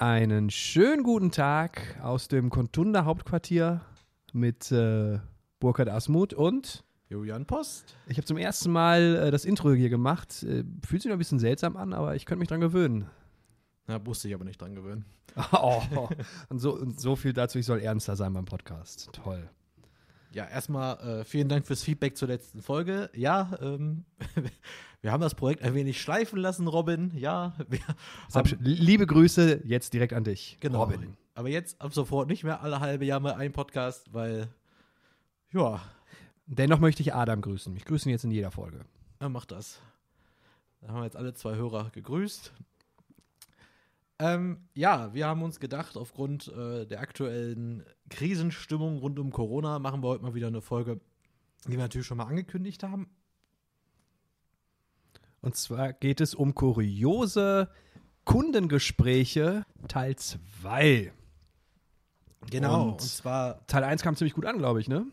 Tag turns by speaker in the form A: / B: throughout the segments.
A: Einen schönen guten Tag aus dem Kontunda Hauptquartier mit äh, Burkhard Asmuth und
B: Julian Post.
A: ich habe zum ersten Mal äh, das Intro hier gemacht. Äh, fühlt sich noch ein bisschen seltsam an, aber ich könnte mich dran gewöhnen.
B: Na, musste ich aber nicht dran gewöhnen.
A: oh, und, so, und so viel dazu, ich soll ernster sein beim Podcast. Toll.
B: Ja, erstmal äh, vielen Dank fürs Feedback zur letzten Folge. Ja, ähm, wir haben das Projekt ein wenig schleifen lassen, Robin. Ja, haben,
A: liebe Grüße jetzt direkt an dich,
B: genau.
A: Robin.
B: Aber jetzt ab sofort nicht mehr alle halbe Jahr mal ein Podcast, weil, ja,
A: Dennoch möchte ich Adam grüßen. Ich grüße ihn jetzt in jeder Folge.
B: er macht das. Da haben wir jetzt alle zwei Hörer gegrüßt. Ähm, ja, wir haben uns gedacht, aufgrund äh, der aktuellen Krisenstimmung rund um Corona machen wir heute mal wieder eine Folge, die wir natürlich schon mal angekündigt haben.
A: Und zwar geht es um kuriose Kundengespräche Teil 2.
B: Genau,
A: Und-
B: und zwar
A: Teil 1 kam ziemlich gut an, glaube ich, ne?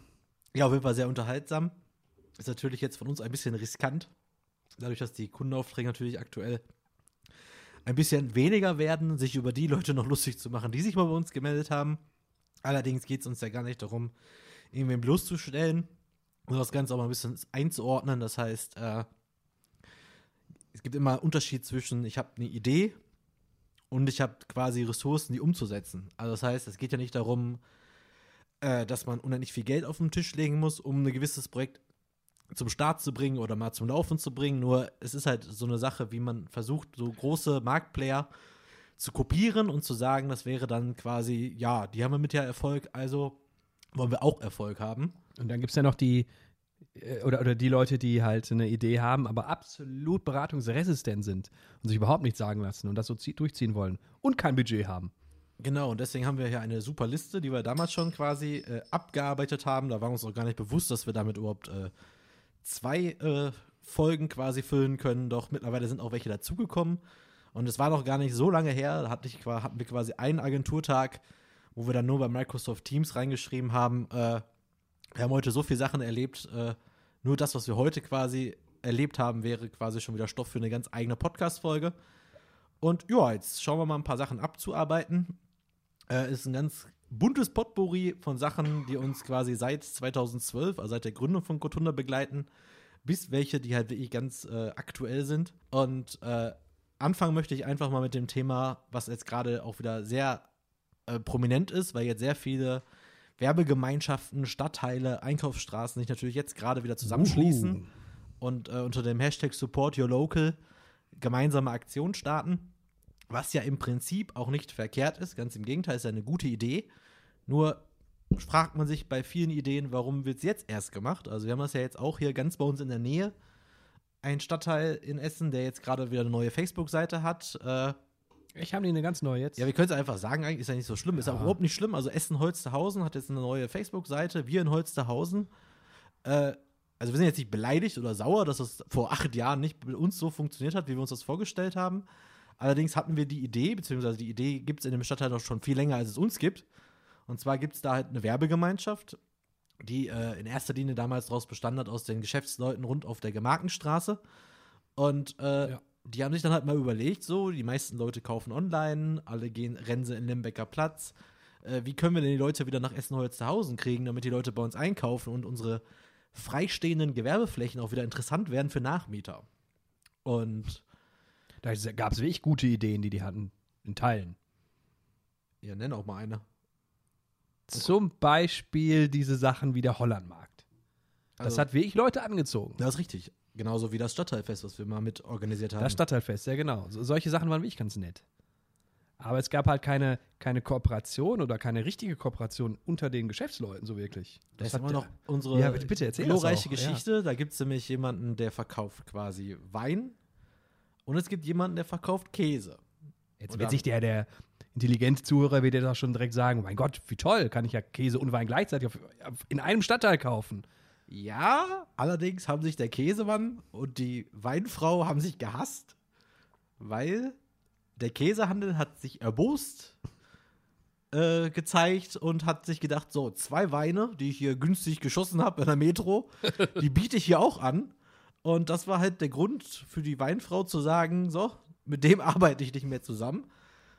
B: Ja, auf jeden Fall sehr unterhaltsam. Ist natürlich jetzt von uns ein bisschen riskant. Dadurch, dass die Kundenaufträge natürlich aktuell ein bisschen weniger werden, sich über die Leute noch lustig zu machen, die sich mal bei uns gemeldet haben. Allerdings geht es uns ja gar nicht darum, irgendwem bloßzustellen und das Ganze auch mal ein bisschen einzuordnen. Das heißt, äh, es gibt immer einen Unterschied zwischen, ich habe eine Idee und ich habe quasi Ressourcen, die umzusetzen. Also das heißt, es geht ja nicht darum, äh, dass man unendlich viel Geld auf den Tisch legen muss, um ein gewisses Projekt zum Start zu bringen oder mal zum Laufen zu bringen. Nur es ist halt so eine Sache, wie man versucht, so große Marktplayer zu kopieren und zu sagen, das wäre dann quasi, ja, die haben damit ja Erfolg, also wollen wir auch Erfolg haben.
A: Und dann gibt es ja noch die, äh, oder, oder die Leute, die halt eine Idee haben, aber absolut beratungsresistent sind und sich überhaupt nichts sagen lassen und das so zie- durchziehen wollen und kein Budget haben.
B: Genau, und deswegen haben wir hier eine super Liste, die wir damals schon quasi äh, abgearbeitet haben. Da war uns auch gar nicht bewusst, dass wir damit überhaupt äh, zwei äh, Folgen quasi füllen können. Doch mittlerweile sind auch welche dazugekommen. Und es war noch gar nicht so lange her, da hatte ich, hatten wir quasi einen Agenturtag, wo wir dann nur bei Microsoft Teams reingeschrieben haben, äh, wir haben heute so viele Sachen erlebt, äh, nur das, was wir heute quasi erlebt haben, wäre quasi schon wieder Stoff für eine ganz eigene Podcast-Folge. Und ja, jetzt schauen wir mal ein paar Sachen abzuarbeiten. Äh, ist ein ganz buntes Potpourri von Sachen, die uns quasi seit 2012, also seit der Gründung von Kotunda begleiten, bis welche, die halt wirklich ganz äh, aktuell sind. Und äh, anfangen möchte ich einfach mal mit dem Thema, was jetzt gerade auch wieder sehr äh, prominent ist, weil jetzt sehr viele Werbegemeinschaften, Stadtteile, Einkaufsstraßen sich natürlich jetzt gerade wieder zusammenschließen
A: Uhu.
B: und äh, unter dem Hashtag Support Your Local gemeinsame Aktion starten. Was ja im Prinzip auch nicht verkehrt ist, ganz im Gegenteil, ist ja eine gute Idee. Nur fragt man sich bei vielen Ideen, warum wird es jetzt erst gemacht? Also wir haben das ja jetzt auch hier ganz bei uns in der Nähe. Ein Stadtteil in Essen, der jetzt gerade wieder eine neue Facebook-Seite hat. Äh,
A: Ich habe die eine ganz neue jetzt.
B: ja, wir können es einfach sagen, eigentlich ist ja nicht so schlimm. Ist ja auch
A: Ja.
B: überhaupt nicht schlimm. Also Essen-Holsterhausen hat jetzt eine neue Facebook-Seite. Wir in Holsterhausen. Äh, also wir sind jetzt nicht beleidigt oder sauer, dass das vor acht Jahren nicht mit uns so funktioniert hat, wie wir uns das vorgestellt haben. Allerdings hatten wir die Idee, beziehungsweise die Idee gibt es in dem Stadtteil doch schon viel länger, als es uns gibt. Und zwar gibt es da halt eine Werbegemeinschaft, die äh, in erster Linie damals daraus bestanden hat, aus den Geschäftsleuten rund auf der Gemarkenstraße. Und äh,
A: Ja.
B: die haben sich dann halt mal überlegt, so, die meisten Leute kaufen online, alle gehen, rennen sie in Lembecker Platz. Äh, wie können wir denn die Leute wieder nach Essen-Holsterhausen kriegen, damit die Leute bei uns einkaufen und unsere freistehenden Gewerbeflächen auch wieder interessant werden für Nachmieter? Und
A: Da gab es wirklich gute Ideen, die die hatten, in Teilen.
B: ja, nenn auch mal eine.
A: Zum Beispiel diese Sachen wie der Hollandmarkt. Das
B: Also-
A: hat wirklich Leute angezogen.
B: Das ist richtig. Genauso wie das Stadtteilfest, was wir mal mit organisiert haben.
A: Das Stadtteilfest, ja genau. So, solche Sachen waren wirklich ganz nett. Aber es gab halt keine, keine Kooperation oder keine richtige Kooperation unter den Geschäftsleuten so wirklich.
B: Das ist
A: hat
B: immer noch unsere
A: Ja, bitte, bitte, erzähl das
B: glorreiche
A: auch, ja.
B: Geschichte. Da gibt es nämlich jemanden, der verkauft quasi Wein. Und es gibt jemanden, der verkauft Käse.
A: Jetzt
B: Und
A: wird sich der, der intelligente Zuhörer wird ja doch schon direkt sagen, mein Gott, wie toll, kann ich ja Käse und Wein gleichzeitig auf, auf, in einem Stadtteil kaufen.
B: Ja, allerdings haben sich der Käsemann und die Weinfrau haben sich gehasst, weil der Käsehandel hat sich erbost äh, gezeigt und hat sich gedacht, so, zwei Weine, die ich hier günstig geschossen habe in der Metro, die biete ich hier auch an. Und das war halt der Grund für die Weinfrau zu sagen, so, mit dem arbeite ich nicht mehr zusammen.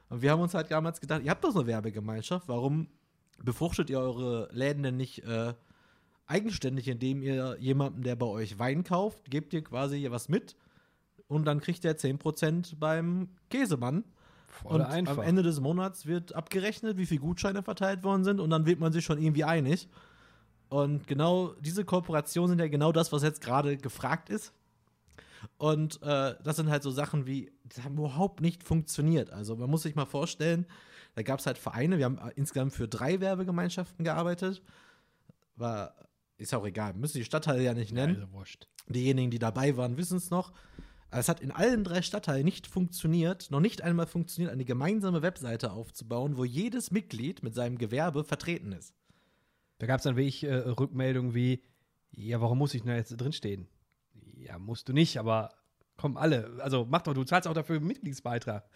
B: Und wir haben uns halt damals gedacht, ihr habt doch so eine Werbegemeinschaft, warum befruchtet ihr eure Läden denn nicht äh, eigenständig, indem ihr jemandem, der bei euch Wein kauft, gebt ihr quasi was mit und dann kriegt er 10% beim Käsemann.
A: Voll
B: und
A: einfach.
B: am Ende des Monats wird abgerechnet, wie viele Gutscheine verteilt worden sind und dann wird man sich schon irgendwie einig. Und genau diese Kooperationen sind ja genau das, was jetzt gerade gefragt ist. Und äh, das sind halt so Sachen wie, das haben überhaupt nicht funktioniert. Also man muss sich mal vorstellen, da gab es halt Vereine, wir haben äh, insgesamt für drei Werbegemeinschaften gearbeitet. War, ist auch egal, müssen die Stadtteile ja nicht nennen.
A: Also wurscht.
B: Diejenigen, die dabei waren, wissen es noch. Es hat in allen drei Stadtteilen nicht funktioniert, noch nicht einmal funktioniert, eine gemeinsame Webseite aufzubauen, wo jedes Mitglied mit seinem Gewerbe vertreten ist.
A: Da gab es dann wirklich äh, Rückmeldungen wie, ja, warum muss ich denn da jetzt drinstehen? Ja, musst du nicht, aber kommen alle. Also mach doch, du zahlst auch dafür einen Mitgliedsbeitrag.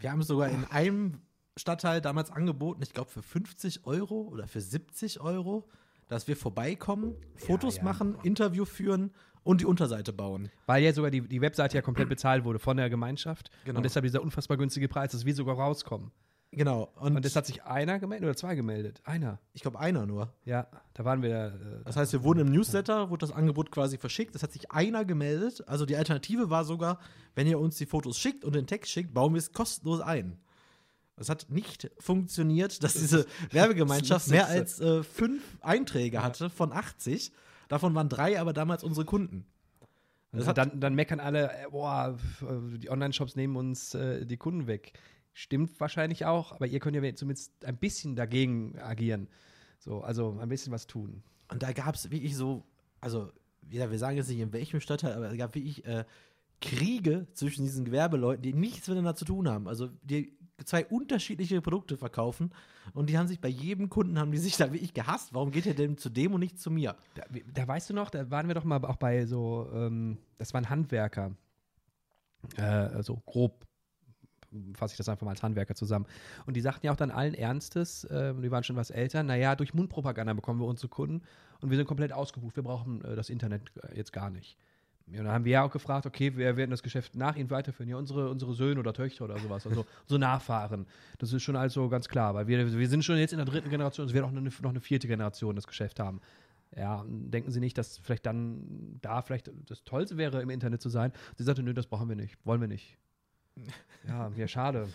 B: Wir haben sogar in einem Stadtteil damals angeboten, ich glaube für 50 Euro oder für 70 Euro, dass wir vorbeikommen, Fotos
A: ja.
B: machen, Interview führen und die Unterseite bauen.
A: Weil ja sogar die, die Webseite ja komplett bezahlt wurde von der Gemeinschaft.
B: Genau.
A: Und deshalb dieser unfassbar günstige Preis, dass wir sogar rauskommen.
B: Genau. Und,
A: Und das hat sich einer gemeldet oder zwei gemeldet? Einer.
B: ich glaube einer nur.
A: Ja, da waren wir. Äh,
B: Das heißt, wir wurden im Newsletter, wurde das Angebot quasi verschickt. Es hat sich einer gemeldet. Also die Alternative war sogar, wenn ihr uns die Fotos schickt und den Text schickt, bauen wir es kostenlos ein. Es hat nicht funktioniert, dass diese Werbegemeinschaft mehr als äh, fünf Einträge hatte von 80. Davon waren drei aber damals unsere Kunden.
A: Also dann, dann meckern alle, äh, boah, äh, die Online-Shops nehmen uns äh, die Kunden weg. Stimmt wahrscheinlich auch, aber ihr könnt ja zumindest ein bisschen dagegen agieren. So, also ein bisschen was tun.
B: und da gab es wirklich so, also ja, wir sagen jetzt nicht in welchem Stadtteil, aber es gab wirklich äh, Kriege zwischen diesen Gewerbeleuten, die nichts miteinander zu tun haben. Also die zwei unterschiedliche Produkte verkaufen und die haben sich bei jedem Kunden haben die sich da wirklich gehasst. Warum geht ihr denn zu dem und nicht zu mir?
A: Da, da weißt du noch, da waren wir doch mal auch bei so, ähm, das waren Handwerker. Äh, also grob fasse ich das einfach mal als Handwerker zusammen. Und die sagten ja auch dann allen Ernstes, äh, die waren schon was älter, naja, durch Mundpropaganda bekommen wir unsere Kunden und wir sind komplett ausgebucht. Wir brauchen äh, das Internet äh, jetzt gar nicht. Ja, und dann haben wir ja auch gefragt, okay, wer werden das Geschäft nach ihnen weiterführen? Ja, unsere, unsere Söhne oder Töchter oder sowas, also unsere Nachfahren. Das ist schon also ganz klar, weil wir, wir sind schon jetzt in der dritten Generation, es wird auch noch eine, noch eine vierte Generation das Geschäft haben. Ja, denken Sie nicht, dass vielleicht dann da vielleicht das Tollste wäre, im Internet zu sein? Sie sagte, nö, das brauchen wir nicht, wollen wir nicht. Ja, ja, schade.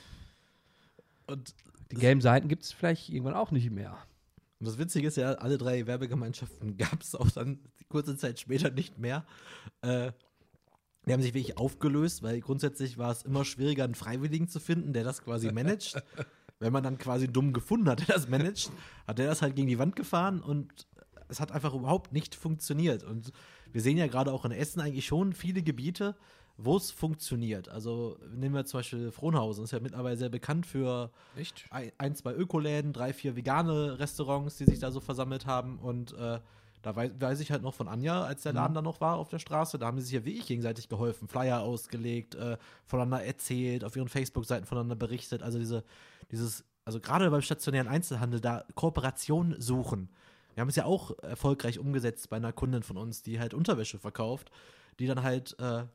B: Und
A: Die gelben Seiten gibt es vielleicht irgendwann auch nicht mehr.
B: Und das Witzige ist ja, alle drei Werbegemeinschaften gab es auch dann kurze Zeit später nicht mehr. Äh, die haben sich wirklich aufgelöst, weil grundsätzlich war es immer schwieriger, einen Freiwilligen zu finden, der das quasi managt. Wenn man dann quasi dumm gefunden hat, der das managt, hat der das halt gegen die Wand gefahren und es hat einfach überhaupt nicht funktioniert. Und wir sehen ja gerade auch in Essen eigentlich schon viele Gebiete, wo es funktioniert. Also nehmen wir zum Beispiel Frohnhausen, ist ja mittlerweile sehr bekannt für
A: Nicht?
B: ein, zwei Ökoläden, drei, vier vegane Restaurants, die sich da so versammelt haben. Und äh, da weiß, weiß ich halt noch von Anja, als der Laden da noch war auf der Straße, da haben sie sich ja wirklich gegenseitig geholfen, Flyer ausgelegt, äh, voneinander erzählt, auf ihren Facebook-Seiten voneinander berichtet. Also diese, dieses, also gerade beim stationären Einzelhandel, da Kooperation suchen. Wir haben es ja auch erfolgreich umgesetzt bei einer Kundin von uns, die halt Unterwäsche verkauft, die dann halt äh,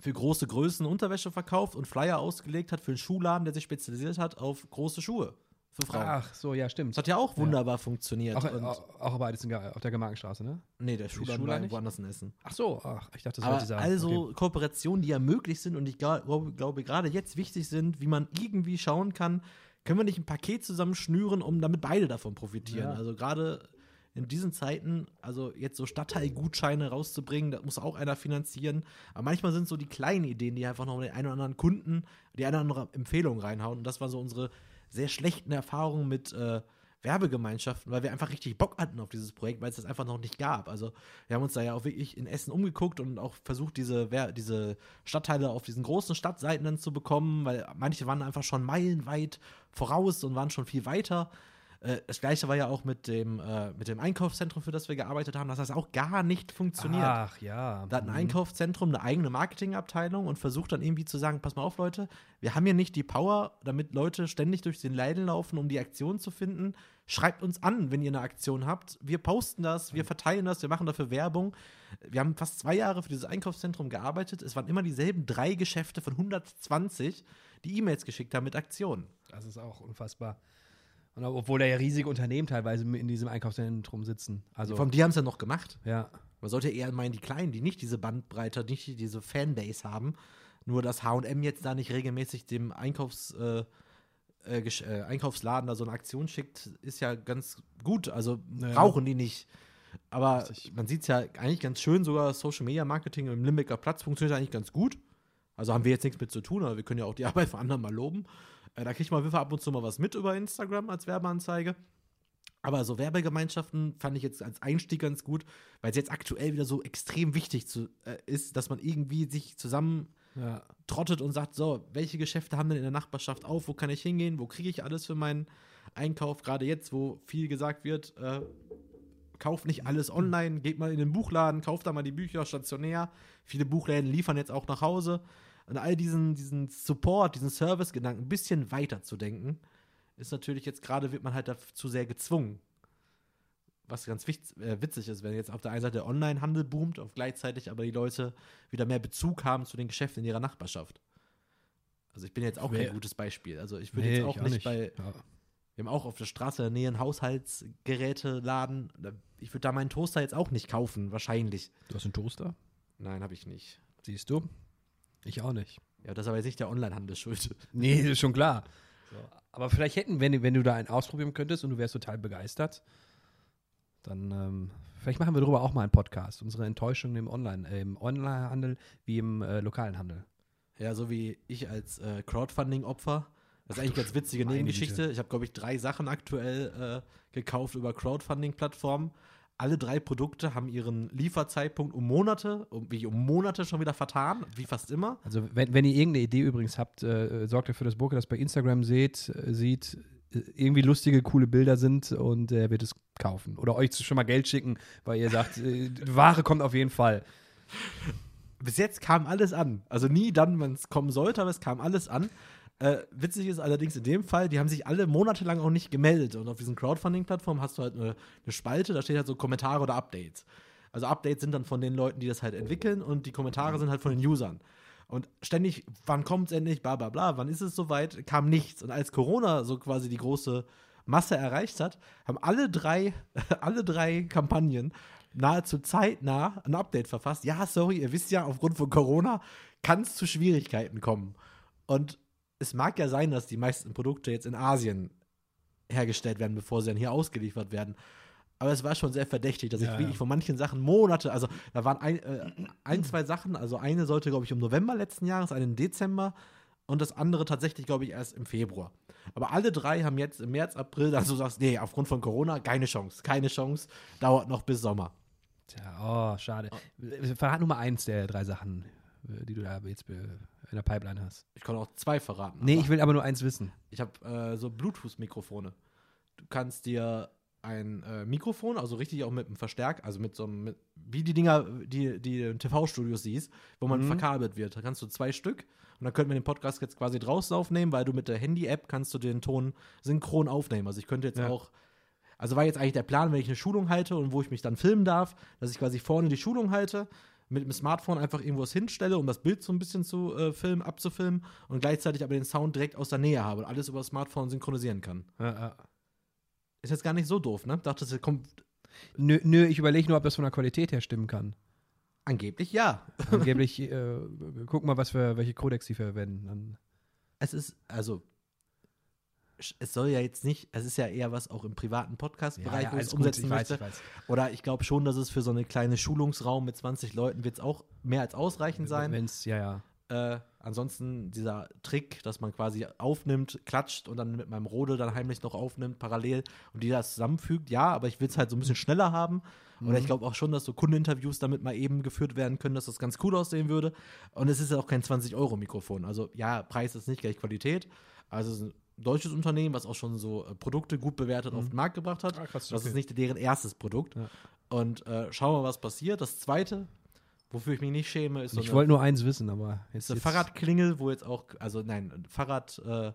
B: für große Größen Unterwäsche verkauft und Flyer ausgelegt hat für einen Schuhladen, der sich spezialisiert hat auf große Schuhe für Frauen.
A: Ach so, ja, stimmt.
B: Das hat ja auch wunderbar funktioniert.
A: Auch,
B: und,
A: auch, auch beides auf der Gemarkenstraße, ne?
B: nee, der Schuhladen war woanders in Essen.
A: Ach so, ach, ich dachte, das
B: Aber
A: wollte ich sagen.
B: also
A: Okay.
B: Kooperationen, die ja möglich sind und ich glaube, glaube gerade jetzt wichtig sind, wie man irgendwie schauen kann, können wir nicht ein Paket zusammen schnüren, um damit beide davon profitieren.
A: Ja.
B: Also gerade in diesen Zeiten, also jetzt so Stadtteilgutscheine rauszubringen, das muss auch einer finanzieren. Aber manchmal sind so die kleinen Ideen, die einfach noch den einen oder anderen Kunden, die eine oder andere Empfehlung reinhauen. Und das waren so unsere sehr schlechten Erfahrungen mit äh, Werbegemeinschaften, weil wir einfach richtig Bock hatten auf dieses Projekt, weil es das einfach noch nicht gab. Also wir haben uns da ja auch wirklich in Essen umgeguckt und auch versucht, diese, diese Stadtteile auf diesen großen Stadtseiten dann zu bekommen, weil manche waren einfach schon meilenweit voraus und waren schon viel weiter. Äh, Das gleiche war ja auch mit dem, äh, mit dem Einkaufszentrum, für das wir gearbeitet haben, dass das auch gar nicht funktioniert.
A: Ach ja.
B: Da hat ein
A: Mhm.
B: Einkaufszentrum eine eigene Marketingabteilung und versucht dann irgendwie zu sagen, pass mal auf, Leute, wir haben hier nicht die Power, damit Leute ständig durch den Leiden laufen, um die Aktion zu finden. Schreibt uns an, wenn ihr eine Aktion habt. Wir posten das, wir verteilen das, wir machen dafür Werbung. Wir haben fast zwei Jahre für dieses Einkaufszentrum gearbeitet. Es waren immer dieselben drei Geschäfte von 120, die E-Mails geschickt haben mit Aktionen.
A: Das ist auch unfassbar. Und obwohl da ja riesige Unternehmen teilweise in diesem Einkaufszentrum sitzen. Also,
B: Vom die haben es ja noch gemacht.
A: ja.
B: Man sollte eher meinen, die Kleinen, die nicht diese Bandbreite, nicht diese Fanbase haben. Nur, dass HM jetzt da nicht regelmäßig dem Einkaufs, äh, äh, äh, Einkaufsladen da so eine Aktion schickt, ist ja ganz gut. Also
A: Ja.
B: brauchen die nicht. Aber
A: Richtig.
B: man sieht es ja eigentlich ganz schön, sogar Social Media Marketing im Limbecker Platz funktioniert eigentlich ganz gut. Also haben wir jetzt nichts mit zu tun, aber wir können ja auch die Arbeit von anderen mal loben. Äh, da kriegt man auf jeden Fall ab und zu mal was mit über Instagram als Werbeanzeige. Aber so Werbegemeinschaften fand ich jetzt als Einstieg ganz gut, weil es jetzt aktuell wieder so extrem wichtig zu, äh, ist, dass man irgendwie sich zusammen
A: ja.
B: trottet und sagt, so, welche Geschäfte haben denn in der Nachbarschaft auf, wo kann ich hingehen, wo kriege ich alles für meinen Einkauf, gerade jetzt, wo viel gesagt wird, äh, kauft nicht alles online, geht mal in den Buchladen, kauft da mal die Bücher stationär. Viele Buchläden liefern jetzt auch nach Hause. Und all diesen, diesen Support, diesen Service-Gedanken ein bisschen weiter zu denken, ist natürlich jetzt gerade, wird man halt dazu sehr gezwungen. Was ganz witz, äh, witzig ist, wenn jetzt auf der einen Seite der Onlinehandel boomt, auf gleichzeitig aber die Leute wieder mehr Bezug haben zu den Geschäften in ihrer Nachbarschaft. Also ich bin jetzt auch
A: Wer-
B: kein gutes Beispiel. Also ich würde
A: Nee,
B: jetzt auch
A: ich
B: nicht, bei,
A: Ja.
B: wir haben auch auf der Straße in der Nähe einen Haushaltsgeräteladen. Ich würde da meinen Toaster jetzt auch nicht kaufen, wahrscheinlich.
A: Du hast einen Toaster?
B: Nein, habe ich nicht.
A: Siehst du? Ich auch nicht.
B: Ja, das ist aber jetzt nicht der Onlinehandel schuld.
A: Nee, ist schon klar. So. Aber vielleicht hätten, wenn, wenn du da einen ausprobieren könntest und du wärst total begeistert, dann ähm, vielleicht machen wir darüber auch mal einen Podcast. Unsere Enttäuschung im Online, äh, im Onlinehandel wie im äh, lokalen Handel.
B: Ja, so wie ich als äh, Crowdfunding-Opfer. Das ist eigentlich eine ganz witzige Nebengeschichte.
A: Güte.
B: Ich habe, glaube ich, drei Sachen aktuell äh, gekauft über Crowdfunding-Plattformen. Alle drei Produkte haben ihren Lieferzeitpunkt um Monate, um, wie um Monate schon wieder vertan, wie fast immer.
A: Also wenn, wenn ihr irgendeine Idee übrigens habt, äh, sorgt dafür, dass Burke das bei Instagram seht, äh, sieht, äh, irgendwie lustige, coole Bilder sind und er wird es kaufen. Oder euch schon mal Geld schicken, weil ihr sagt, äh, Ware kommt auf jeden Fall.
B: bis jetzt kam alles an. Also nie dann, wenn es kommen sollte, aber es kam alles an. Äh, witzig ist allerdings in dem Fall, die haben sich alle monatelang auch nicht gemeldet. Und auf diesen Crowdfunding-Plattformen hast du halt eine, eine Spalte, da steht halt so Kommentare oder Updates. Also Updates sind dann von den Leuten, die das halt entwickeln und die Kommentare sind halt von den Usern. Und ständig, wann kommt es endlich, bla bla bla, wann ist es soweit, kam nichts. Und als Corona so quasi die große Masse erreicht hat, haben alle drei, alle drei Kampagnen nahezu zeitnah ein Update verfasst. Ja, sorry, ihr wisst ja, aufgrund von Corona kann es zu Schwierigkeiten kommen. Und es mag ja sein, dass die meisten Produkte jetzt in Asien hergestellt werden, bevor sie dann hier ausgeliefert werden. Aber es war schon sehr verdächtig, dass ich
A: Ja,
B: wirklich
A: ja.
B: von manchen Sachen Monate, also da waren ein, äh, ein zwei Sachen, also eine sollte, glaube ich, im November letzten Jahres, eine im Dezember und das andere tatsächlich, glaube ich, erst im Februar. Aber alle drei haben jetzt im März, April, also du sagst, nee, aufgrund von Corona, keine Chance, keine Chance, dauert noch bis Sommer.
A: Tja, oh, schade. Verrat Nummer eins der drei Sachen, äh, die du da jetzt in der Pipeline hast.
B: Ich kann auch zwei verraten.
A: Nee, ich will aber nur eins wissen.
B: ich habe äh, so Bluetooth-Mikrofone. Du kannst dir ein äh, Mikrofon, also richtig auch mit einem Verstärk, also mit so einem, mit, wie die Dinger, die, die du in TV-Studios siehst, wo man
A: Mhm.
B: verkabelt wird. Da kannst du zwei Stück und dann könnten wir den Podcast jetzt quasi draußen aufnehmen, weil du mit der Handy-App kannst du den Ton synchron aufnehmen. Also ich könnte jetzt
A: Ja.
B: auch, also war jetzt eigentlich der Plan, wenn ich eine Schulung halte und wo ich mich dann filmen darf, dass ich quasi vorne die Schulung halte, mit dem Smartphone einfach irgendwas hinstelle, um das Bild so ein bisschen zu äh, filmen, abzufilmen und gleichzeitig aber den Sound direkt aus der Nähe habe und alles über das Smartphone synchronisieren kann.
A: Ja, ja.
B: Ist jetzt gar nicht so doof, ne? Dachte, es kommt
A: Nö, nö, ich überlege nur, ob das von der Qualität her stimmen kann.
B: angeblich ja.
A: Angeblich, äh, guck mal, was für welche Codex sie verwenden. Dann,
B: Es ist, also, es soll ja jetzt nicht, es ist ja eher was auch im privaten Podcast-Bereich, wo ich es
A: alles gut,
B: umsetzen
A: ich weiß,
B: möchte.
A: ich weiß.
B: Oder ich glaube schon, dass es für so eine kleine Schulungsraum mit 20 Leuten wird es auch mehr als ausreichend sein.
A: Wenn's, ja, ja.
B: Äh, ansonsten dieser Trick, dass man quasi aufnimmt, klatscht und dann mit meinem Rode dann heimlich noch aufnimmt, parallel und die das zusammenfügt, ja, aber ich will es halt so ein bisschen schneller haben. Oder ich glaube auch schon, dass so Kundeninterviews damit mal eben geführt werden können, dass das ganz cool aussehen würde. Und es ist ja auch kein 20-Euro-Mikrofon. Also ja, Preis ist nicht gleich Qualität. Also es ist ein deutsches Unternehmen, was auch schon so äh, Produkte gut bewertet auf den Markt gebracht hat.
A: Ah, krass,
B: Das
A: okay.
B: ist nicht deren erstes Produkt.
A: Ja.
B: Und äh, schauen wir mal, was passiert. Das zweite, wofür ich mich nicht schäme, ist so
A: Ich wollte nur eins wissen, aber jetzt.
B: ist eine
A: jetzt
B: Fahrradklingel, wo jetzt auch, also nein, ein Fahrrad, äh,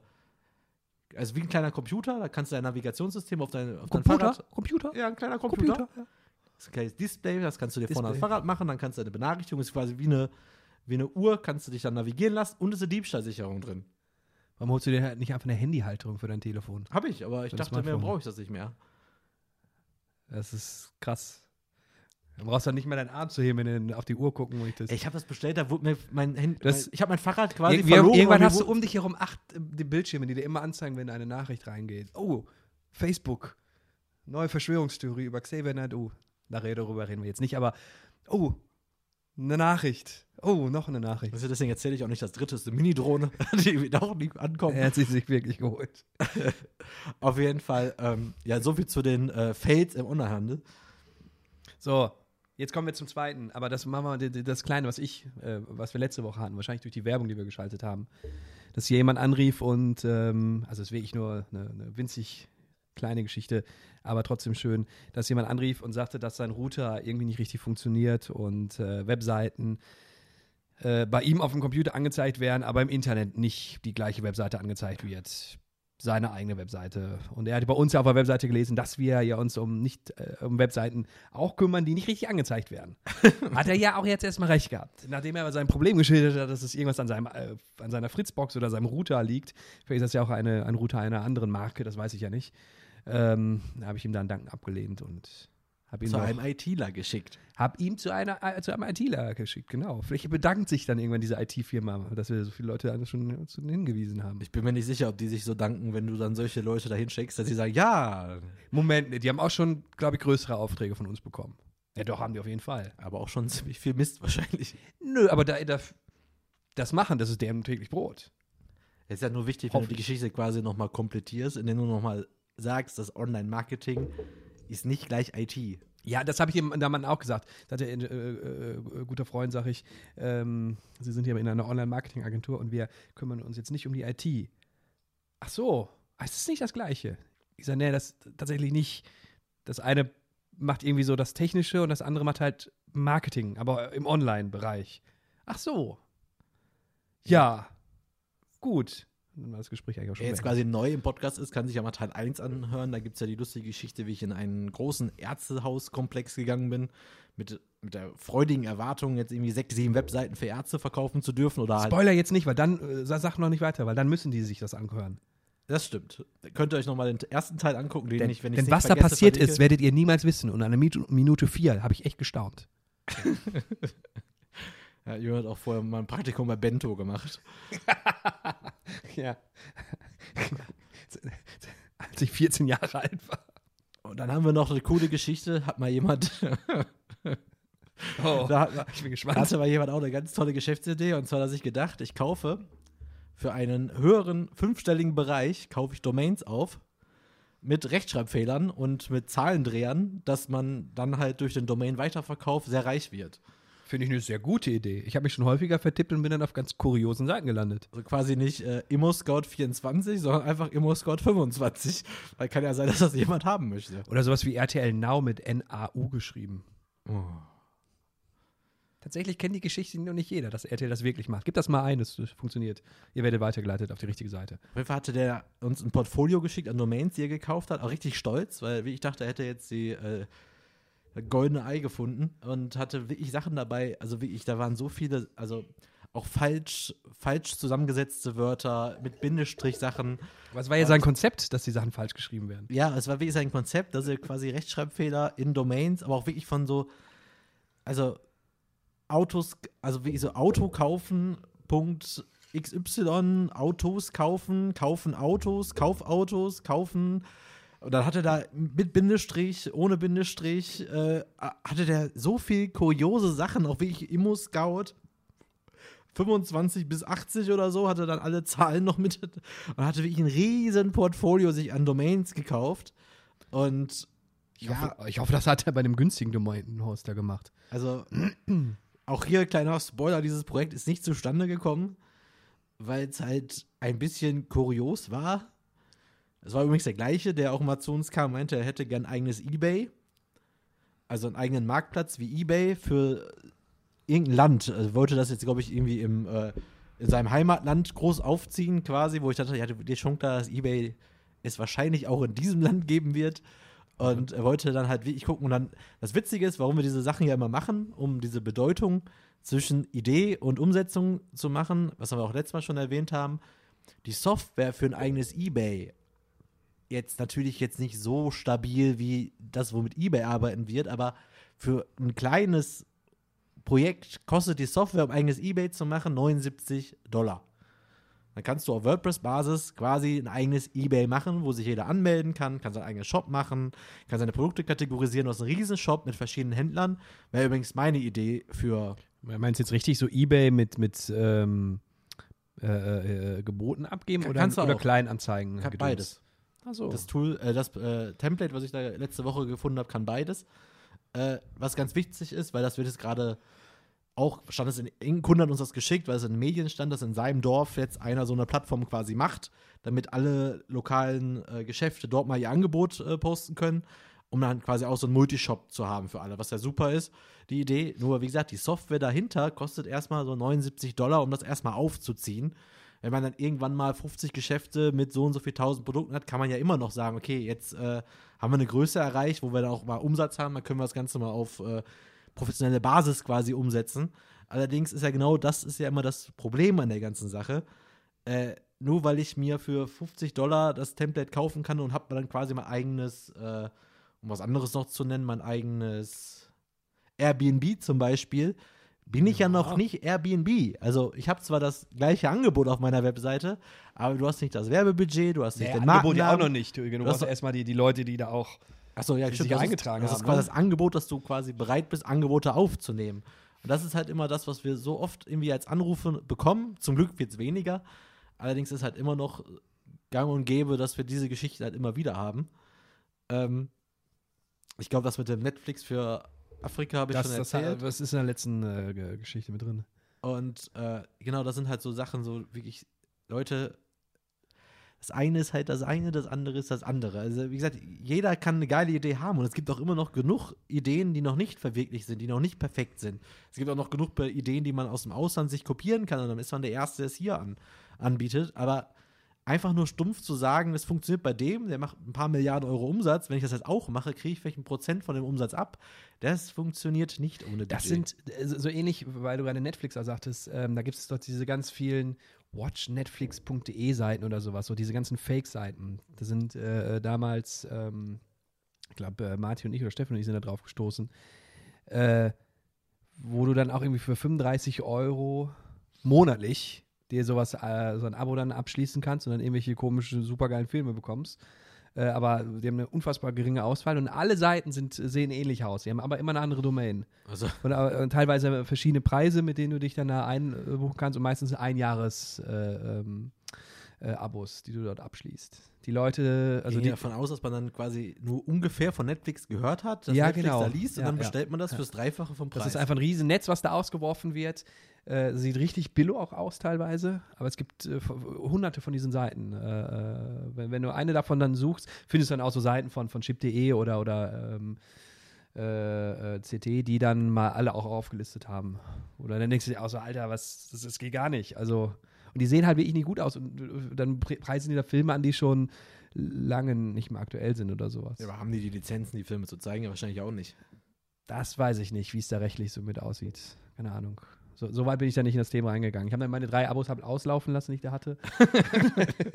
B: Also wie ein kleiner Computer, da kannst du dein Navigationssystem auf dein, auf dein
A: Computer?
B: Fahrrad.
A: Computer?
B: Ja, ein kleiner Computer.
A: Computer? Ja.
B: Das ist ein kleines Display, das kannst du dir vorne ans
A: Display.
B: Fahrrad machen, dann kannst du eine Benachrichtigung, ist quasi wie eine, wie eine Uhr, kannst du dich dann navigieren lassen und ist eine Diebstahlsicherung drin.
A: Warum holst du dir halt nicht einfach eine Handyhalterung für dein Telefon?
B: Habe ich, aber ich
A: Für das
B: dachte mir, brauche ich das nicht mehr.
A: Das ist krass. Dann brauchst du nicht mehr deinen Arm zu heben, wenn du auf die Uhr gucken möchtest.
B: Ey, Ich habe das bestellt, da wurde mir mein Handy,
A: Das-
B: ich habe mein Fahrrad quasi
A: Ir-
B: verloren.
A: irgendwann hast du um dich herum acht äh, die Bildschirme, die dir immer anzeigen, wenn eine Nachricht reingeht. Oh, Facebook. Neue Verschwörungstheorie über Xavier Nadu. Darüber reden wir jetzt nicht, aber oh, eine Nachricht. Oh, noch eine Nachricht.
B: Also deswegen erzähle ich auch nicht das dritte, ist eine Mini-Drohne, die auch nicht ankommen.
A: Er hat sie sich wirklich geholt.
B: Auf jeden Fall, ähm, ja, so viel zu den äh, Fails im Onlinehandel.
A: So, jetzt kommen wir zum zweiten. Aber das machen wir, das Kleine, was ich, äh, was wir letzte Woche hatten, wahrscheinlich durch die Werbung, die wir geschaltet haben. Dass hier jemand anrief und, ähm, also es ist wirklich nur eine, eine winzig kleine Geschichte, aber trotzdem schön, dass jemand anrief und sagte, dass sein Router irgendwie nicht richtig funktioniert und äh, Webseiten äh, bei ihm auf dem Computer angezeigt werden, aber im Internet nicht die gleiche Webseite angezeigt wird. Seine eigene Webseite. Und er hat bei uns ja auf der Webseite gelesen, dass wir ja uns um nicht äh, um Webseiten auch kümmern, die nicht richtig angezeigt werden. hat er ja auch jetzt erstmal recht gehabt. Nachdem er aber sein Problem geschildert hat, dass es irgendwas an, seinem, äh, an seiner Fritzbox oder seinem Router liegt, vielleicht ist das ja auch eine, ein Router einer anderen Marke, das weiß ich ja nicht. Ähm, da habe ich ihm dann Danken abgelehnt und habe ihn
B: Zu
A: noch-
B: einem ITler geschickt.
A: hab ihm zu, einer, äh, zu einem ITler geschickt, genau. Vielleicht bedankt sich dann irgendwann diese IT-Firma, dass wir so viele Leute da schon hingewiesen haben.
B: Ich bin mir nicht sicher, ob die sich so danken, wenn du dann solche Leute dahin schickst, dass sie sagen, ja,
A: Moment, die haben auch schon, glaube ich, größere Aufträge von uns bekommen. Ja, doch, haben die auf jeden Fall.
B: aber auch schon ziemlich viel Mist wahrscheinlich.
A: Nö, aber da, da, das machen, das ist deren täglich Brot.
B: Es ist ja nur wichtig, wenn du die. Geschichte quasi nochmal komplettierst, indem du nochmal sagst, dass Online-Marketing ist nicht gleich IT.
A: Ja, das habe ich dem Mann auch gesagt. Da hat der äh, äh, äh, guter Freund, sage ich, ähm, Sie sind hier in einer Online-Marketing-Agentur und wir kümmern uns jetzt nicht um die IT. Ach so, ah, ist das nicht das Gleiche? Ich sage, nee, das tatsächlich nicht. Das eine macht irgendwie so das Technische und das andere macht halt Marketing, aber im Online-Bereich. Ach so. Ja. Gut. Dann war das Gespräch eigentlich auch schon
B: Wer jetzt quasi neu im Podcast ist, kann sich ja mal Teil 1 anhören. Da gibt es ja die lustige Geschichte, wie ich in einen großen Ärztehauskomplex gegangen bin, mit, mit der freudigen Erwartung, jetzt irgendwie sechs, sieben Webseiten für Ärzte verkaufen zu dürfen. Oder halt,
A: Spoiler jetzt nicht, weil dann äh, sag noch nicht weiter, weil dann müssen die sich das anhören.
B: das stimmt. Könnt ihr euch nochmal den ersten Teil angucken, den
A: Denn,
B: ich, wenn ich
A: denn was da passiert ist, werdet ihr niemals wissen. Und an der Minute, Minute vier habe ich echt gestaunt.
B: Ja, Jürgen hat auch vorher mal ein Praktikum bei Bento gemacht.
A: Ja. Als ich 14 Jahre alt war.
B: Und dann haben wir noch eine coole Geschichte, hat mal jemand,
A: Oh,
B: da hat,
A: ich bin
B: da
A: gespannt.
B: hatte mal jemand auch eine ganz tolle Geschäftsidee und zwar, dass ich gedacht, ich kaufe für einen höheren fünfstelligen Bereich, kaufe ich Domains auf mit Rechtschreibfehlern und mit Zahlendrehern, dass man dann halt durch den Domain-Weiterverkauf sehr reich wird.
A: Finde ich eine sehr gute Idee. Ich habe mich schon häufiger vertippt und bin dann auf ganz kuriosen Seiten gelandet.
B: Also quasi nicht äh, ImmoScout24, sondern einfach ImmoScout25. Weil kann ja sein, dass das jemand haben möchte.
A: Oder sowas wie RTL Now mit N-A-U geschrieben. Tatsächlich kennt die Geschichte nur nicht jeder, dass RTL das wirklich macht. Gib das mal ein, das funktioniert. Ihr werdet weitergeleitet auf die richtige Seite.
B: Auf jeden Fall hatte der uns ein Portfolio geschickt an Domains, die er gekauft hat. Auch richtig stolz, weil wie ich dachte, er hätte jetzt die äh, goldene Ei gefunden und hatte wirklich Sachen dabei. Also wirklich, da waren so viele, also auch falsch, falsch zusammengesetzte Wörter mit Bindestrich-Sachen.
A: Was war ja sein Konzept, dass die Sachen falsch geschrieben werden?
B: Ja, es war wirklich sein Konzept, dass er quasi Rechtschreibfehler in Domains, aber auch wirklich von so, also Autos, also wirklich so Auto kaufen, Punkt XY, Autos kaufen, kaufen Autos, Kaufautos, kaufen. Und dann hatte da mit Bindestrich, ohne Bindestrich, äh, hatte der so viel kuriose Sachen, auch wirklich Immo-Scout. 25 bis 80 oder so, hatte dann alle Zahlen noch mit und hatte wirklich ein riesen Portfolio sich an Domains gekauft. Und
A: Ich, hoffe, ich hoffe, das hat er bei einem günstigen Domain-Hoster gemacht.
B: Also, auch hier kleiner Spoiler, dieses Projekt ist nicht zustande gekommen, weil es halt ein bisschen kurios war. Es war übrigens der gleiche, der auch mal zu uns kam, meinte, er hätte gern ein eigenes Ebay. Also einen eigenen Marktplatz wie Ebay für irgendein Land. Also wollte das jetzt, glaube ich, irgendwie im äh, in seinem Heimatland groß aufziehen, quasi, wo ich dachte, ja, der Chunk da, dass Ebay es wahrscheinlich auch in diesem Land geben wird. Und er wollte dann halt wirklich gucken. Und dann, das Witzige ist, warum wir diese Sachen ja immer machen, um diese Bedeutung zwischen Idee und Umsetzung zu machen, was wir auch letztes Mal schon erwähnt haben. Die Software für ein eigenes Ebay jetzt natürlich jetzt nicht so stabil wie das, womit eBay arbeiten wird, aber für ein kleines Projekt kostet die Software, um eigenes eBay zu machen, 79 Dollar. Dann kannst du auf WordPress-Basis quasi ein eigenes eBay machen, wo sich jeder anmelden kann, kann seinen eigenen Shop machen, kann seine Produkte kategorisieren. Du hast einen riesen Shop mit verschiedenen Händlern. Wäre übrigens meine Idee für.
A: Meinst du jetzt richtig so eBay mit, mit ähm, äh, äh, Geboten abgeben
B: Kann-
A: oder,
B: kannst du
A: oder. Kleinanzeigen?
B: Kann beides.
A: So.
B: Das Tool, äh, das äh, Template, was ich da letzte Woche gefunden habe, kann beides. Äh, was ganz wichtig ist, weil das wird jetzt gerade auch, stand es in, in Kunden hat uns das geschickt, weil es in den Medien stand, dass in seinem Dorf jetzt einer so eine Plattform quasi macht, damit alle lokalen äh, Geschäfte dort mal ihr Angebot äh, posten können, um dann quasi auch so einen Multishop zu haben für alle, was ja super ist, die Idee. Nur, wie gesagt, die Software dahinter kostet erstmal so 79 Dollar, um das erstmal aufzuziehen wenn man dann irgendwann mal 50 Geschäfte mit so und so viel tausend Produkten hat, kann man ja immer noch sagen, okay, jetzt äh, haben wir eine Größe erreicht, wo wir dann auch mal Umsatz haben, dann können wir das Ganze mal auf äh, professionelle Basis quasi umsetzen. Allerdings ist ja genau das ist ja immer das Problem an der ganzen Sache. Äh, nur weil ich mir für 50 Dollar das Template kaufen kann und habe dann quasi mein eigenes, äh, um was anderes noch zu nennen, mein eigenes Airbnb zum Beispiel, bin ich ja,
A: Ja.
B: noch nicht Airbnb. Also ich habe zwar das gleiche Angebot auf meiner Webseite, aber du hast nicht das Werbebudget, du hast nicht
A: Nee,
B: den
A: Angebot ja auch
B: Markennamen.
A: noch nicht. Du, du
B: hast
A: erstmal die, die Leute, die da auch.
B: Achso, ja, stimmt.
A: sich
B: Das
A: eingetragen
B: ist, das
A: haben,
B: ist quasi
A: ne?
B: das Angebot, dass du quasi bereit bist, Angebote aufzunehmen. Und das ist halt immer das, was wir so oft irgendwie als Anrufe bekommen. Zum Glück wird es weniger. Allerdings ist halt immer noch gang und gäbe, dass wir diese Geschichte halt immer wieder haben. Ähm, ich glaube, das mit dem Netflix für Afrika habe ich
A: Das,
B: schon
A: das,
B: erzählt.
A: das ist in der letzten äh, Ge- Geschichte mit drin.
B: Und äh, genau, das sind halt so Sachen, so wirklich, Leute, das eine ist halt das eine, das andere ist das andere. Also, wie gesagt, jeder kann eine geile Idee haben und es gibt auch immer noch genug Ideen, die noch nicht verwirklicht sind, die noch nicht perfekt sind. Es gibt auch noch genug Ideen, die man aus dem Ausland sich kopieren kann und dann ist man der Erste, der es hier an, anbietet. Aber einfach nur stumpf zu sagen, das funktioniert bei dem, der macht ein paar Milliarden Euro Umsatz, wenn ich das jetzt auch mache, kriege ich vielleicht ein Prozent von dem Umsatz ab. Das funktioniert nicht ohne
A: Das sind äh, so ähnlich, weil du gerade Netflix sagtest, ähm, da gibt es doch diese ganz vielen watchnetflix.de Seiten oder sowas, so diese ganzen Fake-Seiten. Da sind äh, damals, ähm, ich glaube, äh, Martin und ich oder Steffen und ich sind da drauf gestoßen, äh, wo du dann auch irgendwie für 35 Euro monatlich dir sowas, äh, so ein Abo dann abschließen kannst und dann irgendwelche komischen, supergeilen Filme bekommst. Äh, aber die haben eine unfassbar geringe Auswahl und alle Seiten sind, sehen ähnlich aus. Die haben aber immer eine andere Domain.
B: Also,
A: Und, äh, und teilweise verschiedene Preise, mit denen du dich dann da einbuchen kannst und meistens Einjahres äh, ähm, äh, Abos, die du dort abschließt. Die Leute, also die,
B: davon aus, dass man dann quasi nur ungefähr von Netflix gehört hat, dass
A: Ja,
B: Netflix
A: genau.
B: da liest und
A: Ja,
B: dann
A: ja.
B: bestellt man das fürs Dreifache vom Preis.
A: das ist einfach ein riesen Netz, was da ausgeworfen wird. Äh, sieht richtig billo auch aus teilweise, aber es gibt äh, hunderte von diesen Seiten. Äh, äh, wenn, wenn du eine davon dann suchst, findest du dann auch so Seiten von, von chip.de oder, oder ähm, äh, äh, CT, die dann mal alle auch aufgelistet haben. Oder dann denkst du dir auch so, Alter, was, das, das geht gar nicht. Also, und die sehen halt wirklich nicht gut aus. Und dann pre- preisen die da Filme an, die schon lange nicht mehr aktuell sind oder sowas.
B: ja, aber haben die die Lizenzen, die Filme zu zeigen? Ja, wahrscheinlich auch nicht.
A: Das weiß ich nicht, wie es da rechtlich so mit aussieht. Keine Ahnung. So, so weit bin ich da nicht in das Thema reingegangen. Ich habe dann meine drei Abos hab auslaufen lassen, die ich da hatte.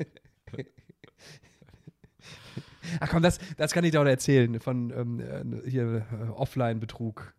A: Ach komm, das, das kann ich dir auch erzählen von ähm, äh, hier äh, Offline-Betrug.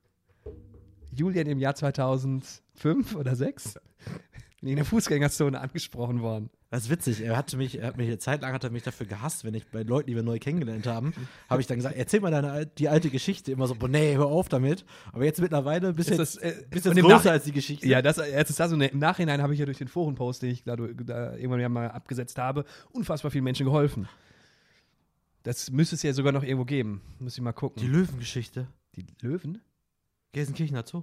A: Julian im Jahr 2005 oder 6 bin ich in der Fußgängerzone angesprochen worden.
B: Das ist witzig. Er hatte mich, er hat mich eine Zeit lang hat er mich dafür gehasst, wenn ich bei Leuten, die wir neu kennengelernt haben, habe ich dann gesagt, erzähl mal deine, die alte Geschichte. Immer so, boah, nee, hör auf damit. Aber jetzt mittlerweile bist du jetzt,
A: äh,
B: bist
A: und
B: jetzt größer als die Geschichte.
A: Ja, das, jetzt ist das so, im Nachhinein habe ich ja durch den Forenpost, den ich da, da irgendwann mal abgesetzt habe, unfassbar vielen Menschen geholfen. Das müsste es ja sogar noch irgendwo geben. Muss ich mal gucken.
B: Die Löwengeschichte.
A: Die Löwen?
B: Gelsenkirchener Zoo.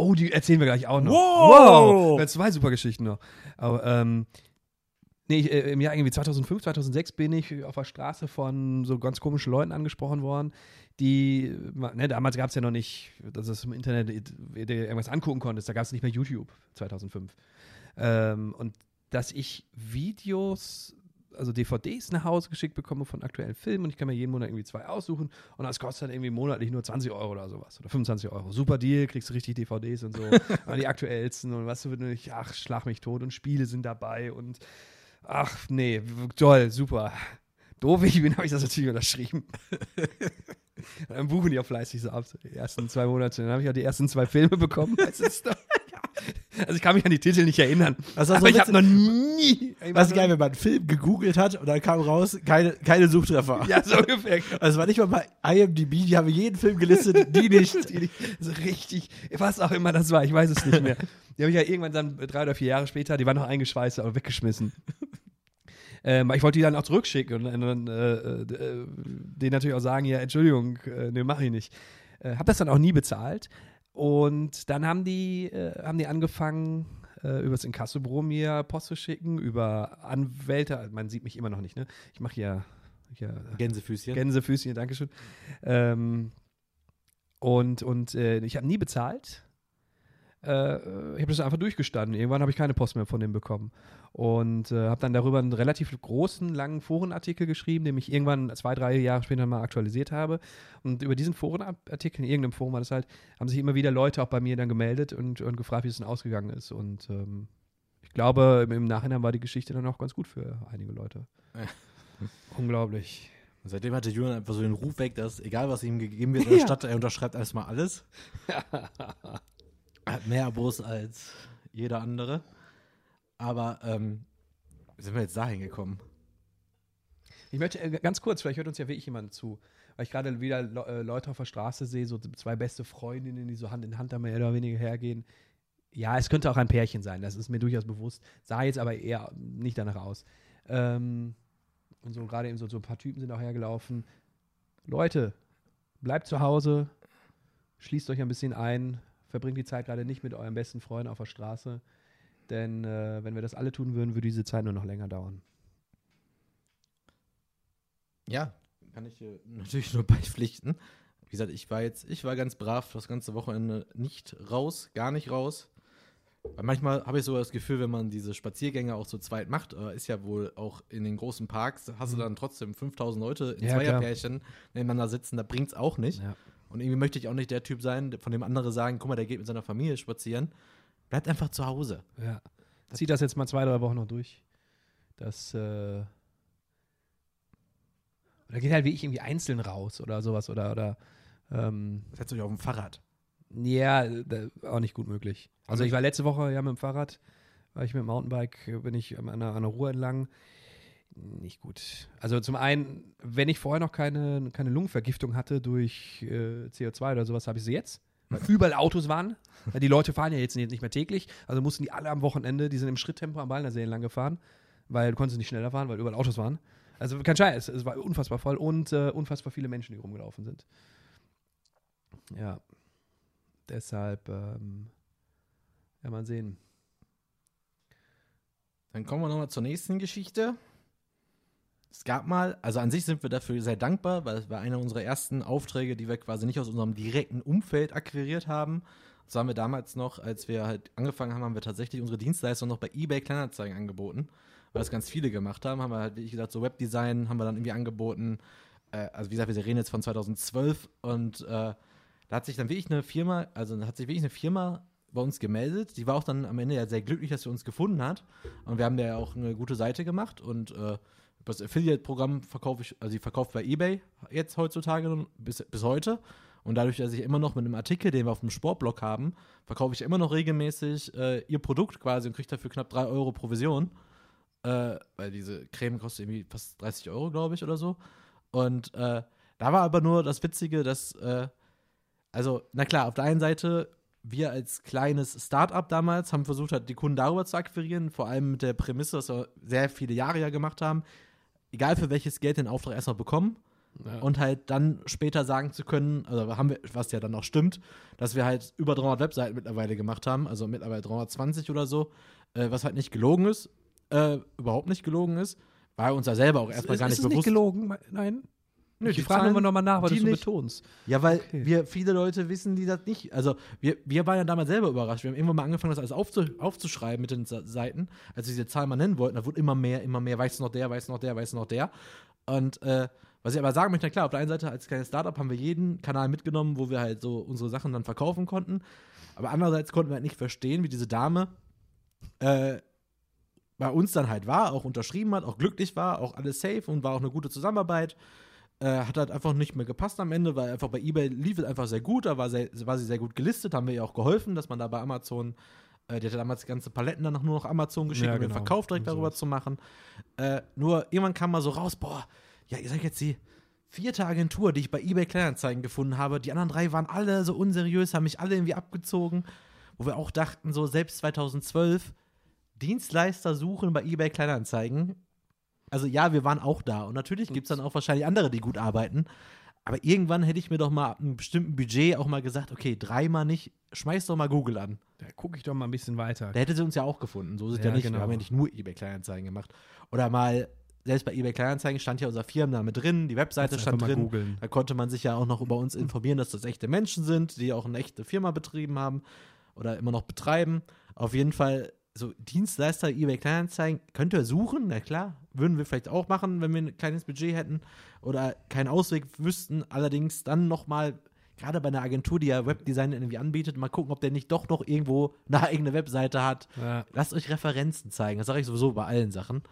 A: Oh, die erzählen wir gleich auch noch.
B: Wow!
A: wow. Zwei super Geschichten noch. Aber, ähm, nee, ich, äh, im Jahr irgendwie 2005, 2006 bin ich auf der Straße von so ganz komischen Leuten angesprochen worden, die, ne, damals gab es ja noch nicht, dass es im Internet dir irgendwas angucken konntest, da gab es nicht mehr YouTube 2005. Ähm, und dass ich Videos, also DVDs nach Hause geschickt bekomme von aktuellen Filmen und ich kann mir jeden Monat irgendwie zwei aussuchen und das kostet dann irgendwie monatlich nur 20 Euro oder sowas oder 25 Euro. Super Deal, kriegst du richtig DVDs und so. Aber die aktuellsten und was du nicht, ach, schlag mich tot und Spiele sind dabei und ach, nee, toll, super. Doof ich bin, habe ich das natürlich unterschrieben. dann buchen die auch fleißig so ab, die ersten zwei Monate. Dann habe ich auch die ersten zwei Filme bekommen. Also ich kann mich an die Titel nicht erinnern.
B: Also
A: aber
B: so
A: ich habe noch nie.
B: Was geil, wenn man einen Film gegoogelt hat und dann kam raus, keine, keine Suchtreffer.
A: Ja, so ungefähr.
B: Also war nicht mal bei IMDb, die haben jeden Film gelistet, die nicht.
A: die nicht. So richtig, was auch immer das war, ich weiß es nicht mehr. Die habe ich ja irgendwann dann drei oder vier Jahre später, die waren noch eingeschweißt, aber weggeschmissen. Ähm, ich wollte die dann auch zurückschicken und dann äh, äh, denen natürlich auch sagen, ja, Entschuldigung, äh, nee, mache ich nicht. Äh, hab das dann auch nie bezahlt. Und dann haben die, äh, haben die angefangen, äh, über das Inkassobüro mir Post zu schicken, über Anwälte, also man sieht mich immer noch nicht, ne? Ich mache hier, hier
B: Gänsefüßchen.
A: Gänsefüßchen, Dankeschön. Ähm, und und äh, ich habe nie bezahlt. Äh, ich habe das einfach durchgestanden. Irgendwann habe ich keine Post mehr von dem bekommen. Und äh, habe dann darüber einen relativ großen, langen Forenartikel geschrieben, den ich irgendwann zwei, drei Jahre später mal aktualisiert habe. Und über diesen Forenartikel, in irgendeinem Forum war das halt, haben sich immer wieder Leute auch bei mir dann gemeldet und, und gefragt, wie es denn ausgegangen ist. Und ähm, ich glaube, im, im, Nachhinein war die Geschichte dann auch ganz gut für einige Leute. Ja. Unglaublich.
B: Und seitdem hatte Julian einfach so den Ruf weg, dass egal was ihm gegeben wird in der ja. Stadt, er unterschreibt erstmal alles. hat mehr Abos als jeder andere. Aber ähm, sind wir jetzt dahin gekommen?
A: Ich möchte äh, ganz kurz, vielleicht hört uns ja wirklich jemand zu, weil ich gerade wieder Le äh, Leute auf der Straße sehe, so zwei beste Freundinnen, die so Hand in Hand da mehr oder weniger hergehen. Ja, es könnte auch ein Pärchen sein, das ist mir durchaus bewusst. Sah jetzt aber eher nicht danach aus. Ähm, und so gerade eben so, so ein paar Typen sind auch hergelaufen. Leute, bleibt zu Hause, schließt euch ein bisschen ein, verbringt die Zeit gerade nicht mit eurem besten Freund auf der Straße. Denn äh, wenn wir das alle tun würden, würde diese Zeit nur noch länger dauern.
B: Ja, kann ich äh, natürlich nur beipflichten. Wie gesagt, ich war jetzt, ich war ganz brav das ganze Wochenende nicht raus, gar nicht raus. Weil manchmal habe ich so das Gefühl, wenn man diese Spaziergänge auch zu zweit macht, äh, ist ja wohl auch in den großen Parks, hast mhm. du dann trotzdem 5000 Leute in ja, Zweierpärchen nebeneinander sitzen, da bringt es auch nicht. Ja. Und irgendwie möchte ich auch nicht der Typ sein, von dem andere sagen, guck mal, der geht mit seiner Familie spazieren. Bleibt einfach zu Hause.
A: Ja. Zieh das jetzt mal zwei, drei Wochen noch durch. Das, äh oder geht halt wie ich irgendwie einzeln raus oder sowas oder, oder
B: ähm, Setzt euch auf dem Fahrrad.
A: Ja, auch nicht gut möglich. Also ich war letzte Woche ja mit dem Fahrrad, war ich mit dem Mountainbike, bin ich an einer, an einer Ruhe entlang. Nicht gut. Also zum einen, wenn ich vorher noch keine, keine Lungenvergiftung hatte durch äh, CO2 oder sowas, habe ich sie jetzt weil überall Autos waren. Die Leute fahren ja jetzt nicht mehr täglich, also mussten die alle am Wochenende, die sind im Schritttempo am Ballnersee lang gefahren, weil du konntest nicht schneller fahren, weil überall Autos waren. Also kein Scheiß, es war unfassbar voll und äh, unfassbar viele Menschen, die rumgelaufen sind. Ja, deshalb, ähm, ja, mal sehen.
B: Dann kommen wir nochmal zur nächsten Geschichte. Es gab mal, also an sich sind wir dafür sehr dankbar, weil es war einer unserer ersten Aufträge, die wir quasi nicht aus unserem direkten Umfeld akquiriert haben. Das haben wir damals noch, als wir halt angefangen haben, haben wir tatsächlich unsere Dienstleistung noch bei eBay Kleinanzeigen angeboten, weil das ganz viele gemacht haben. Haben wir halt, wie gesagt, so Webdesign haben wir dann irgendwie angeboten. Äh, also wie gesagt, wir reden jetzt von 2012 und äh, da hat sich dann wirklich eine Firma, also hat sich wirklich eine Firma bei uns gemeldet. Die war auch dann am Ende ja sehr glücklich, dass sie uns gefunden hat. Und wir haben da ja auch eine gute Seite gemacht und äh, das Affiliate-Programm verkaufe ich, also die verkauft bei eBay jetzt heutzutage bis, bis heute. Und dadurch, dass ich immer noch mit einem Artikel, den wir auf dem Sportblog haben, verkaufe ich immer noch regelmäßig äh, ihr Produkt quasi und kriege dafür knapp 3 Euro Provision. Äh, weil diese Creme kostet irgendwie fast 30 Euro, glaube ich, oder so. Und äh, da war aber nur das Witzige, dass, äh, also, na klar, auf der einen Seite, wir als kleines Startup damals haben versucht, halt, die Kunden darüber zu akquirieren, vor allem mit der Prämisse, dass wir sehr viele Jahre ja gemacht haben egal für welches Geld den Auftrag erstmal bekommen. Ja. Und halt dann später sagen zu können, also haben wir, was ja dann auch stimmt, dass wir halt über 300 Webseiten mittlerweile gemacht haben, also mittlerweile 320 oder so, äh, was halt nicht gelogen ist, äh, überhaupt nicht gelogen ist, war uns ja selber auch erstmal ist, gar nicht
A: ist
B: bewusst. Ist
A: nicht gelogen, nein.
B: Nö,
A: ich
B: die
A: frage
B: Zahlen,
A: nur nochmal nach, weil
B: die
A: du so
B: nicht.
A: betonst.
B: Ja, weil
A: Okay.
B: wir viele Leute wissen, die das nicht. Also wir, wir waren ja damals selber überrascht. Wir haben irgendwann mal angefangen, das alles aufzu, aufzuschreiben mit den Seiten, als wir diese Zahl mal nennen wollten. Da wurde immer mehr, immer mehr. Weiß noch der, weiß noch der, weiß noch der. Und äh, was ich aber sagen möchte, na klar, auf der einen Seite als kleines Startup haben wir jeden Kanal mitgenommen, wo wir halt so unsere Sachen dann verkaufen konnten. Aber andererseits konnten wir halt nicht verstehen, wie diese Dame äh, bei uns dann halt war, auch unterschrieben hat, auch glücklich war, auch alles safe und war auch eine gute Zusammenarbeit. Äh, hat halt einfach nicht mehr gepasst am Ende, weil einfach bei eBay lief es einfach sehr gut, da war, sehr, war sie sehr gut gelistet, haben wir ihr auch geholfen, dass man da bei Amazon, äh, die hatte damals ganze Paletten dann nur noch Amazon geschickt,
A: Ja,
B: um den
A: genau.
B: Verkauf direkt
A: Und
B: darüber
A: sowas.
B: zu machen. Äh, nur irgendwann kam mal so raus, boah, ja, ihr seid jetzt die vierte Agentur, die ich bei eBay Kleinanzeigen gefunden habe. Die anderen drei waren alle so unseriös, haben mich alle irgendwie abgezogen, wo wir auch dachten, so selbst 2012 Dienstleister suchen bei eBay Kleinanzeigen. Also ja, wir waren auch da. Und natürlich gibt es dann auch wahrscheinlich andere, die gut arbeiten. Aber irgendwann hätte ich mir doch mal ab einem bestimmten Budget auch mal gesagt, okay, dreimal nicht, schmeiß doch mal Google an.
A: Da gucke ich doch mal ein bisschen weiter.
B: Da hätte sie uns ja auch gefunden. So ist es ja,
A: Ja,
B: nicht.
A: genau.
B: Wir haben ja nicht nur eBay Kleinanzeigen gemacht. Oder mal, selbst bei eBay Kleinanzeigen stand ja unser Firmenname drin, die Webseite
A: Kannst
B: stand drin.
A: googeln.
B: Da konnte man sich ja auch noch über uns informieren, dass das echte Menschen sind, die auch eine echte Firma betrieben haben oder immer noch betreiben. Auf jeden Fall, so Dienstleister, eBay Kleinanzeigen, könnt ihr suchen, na klar, würden wir vielleicht auch machen, wenn wir ein kleines Budget hätten oder keinen Ausweg wüssten. Allerdings dann nochmal, gerade bei einer Agentur, die ja Webdesign irgendwie anbietet, mal gucken, ob der nicht doch noch irgendwo eine eigene Webseite hat.
A: Ja.
B: Lasst euch Referenzen zeigen. Das sage ich sowieso bei allen Sachen.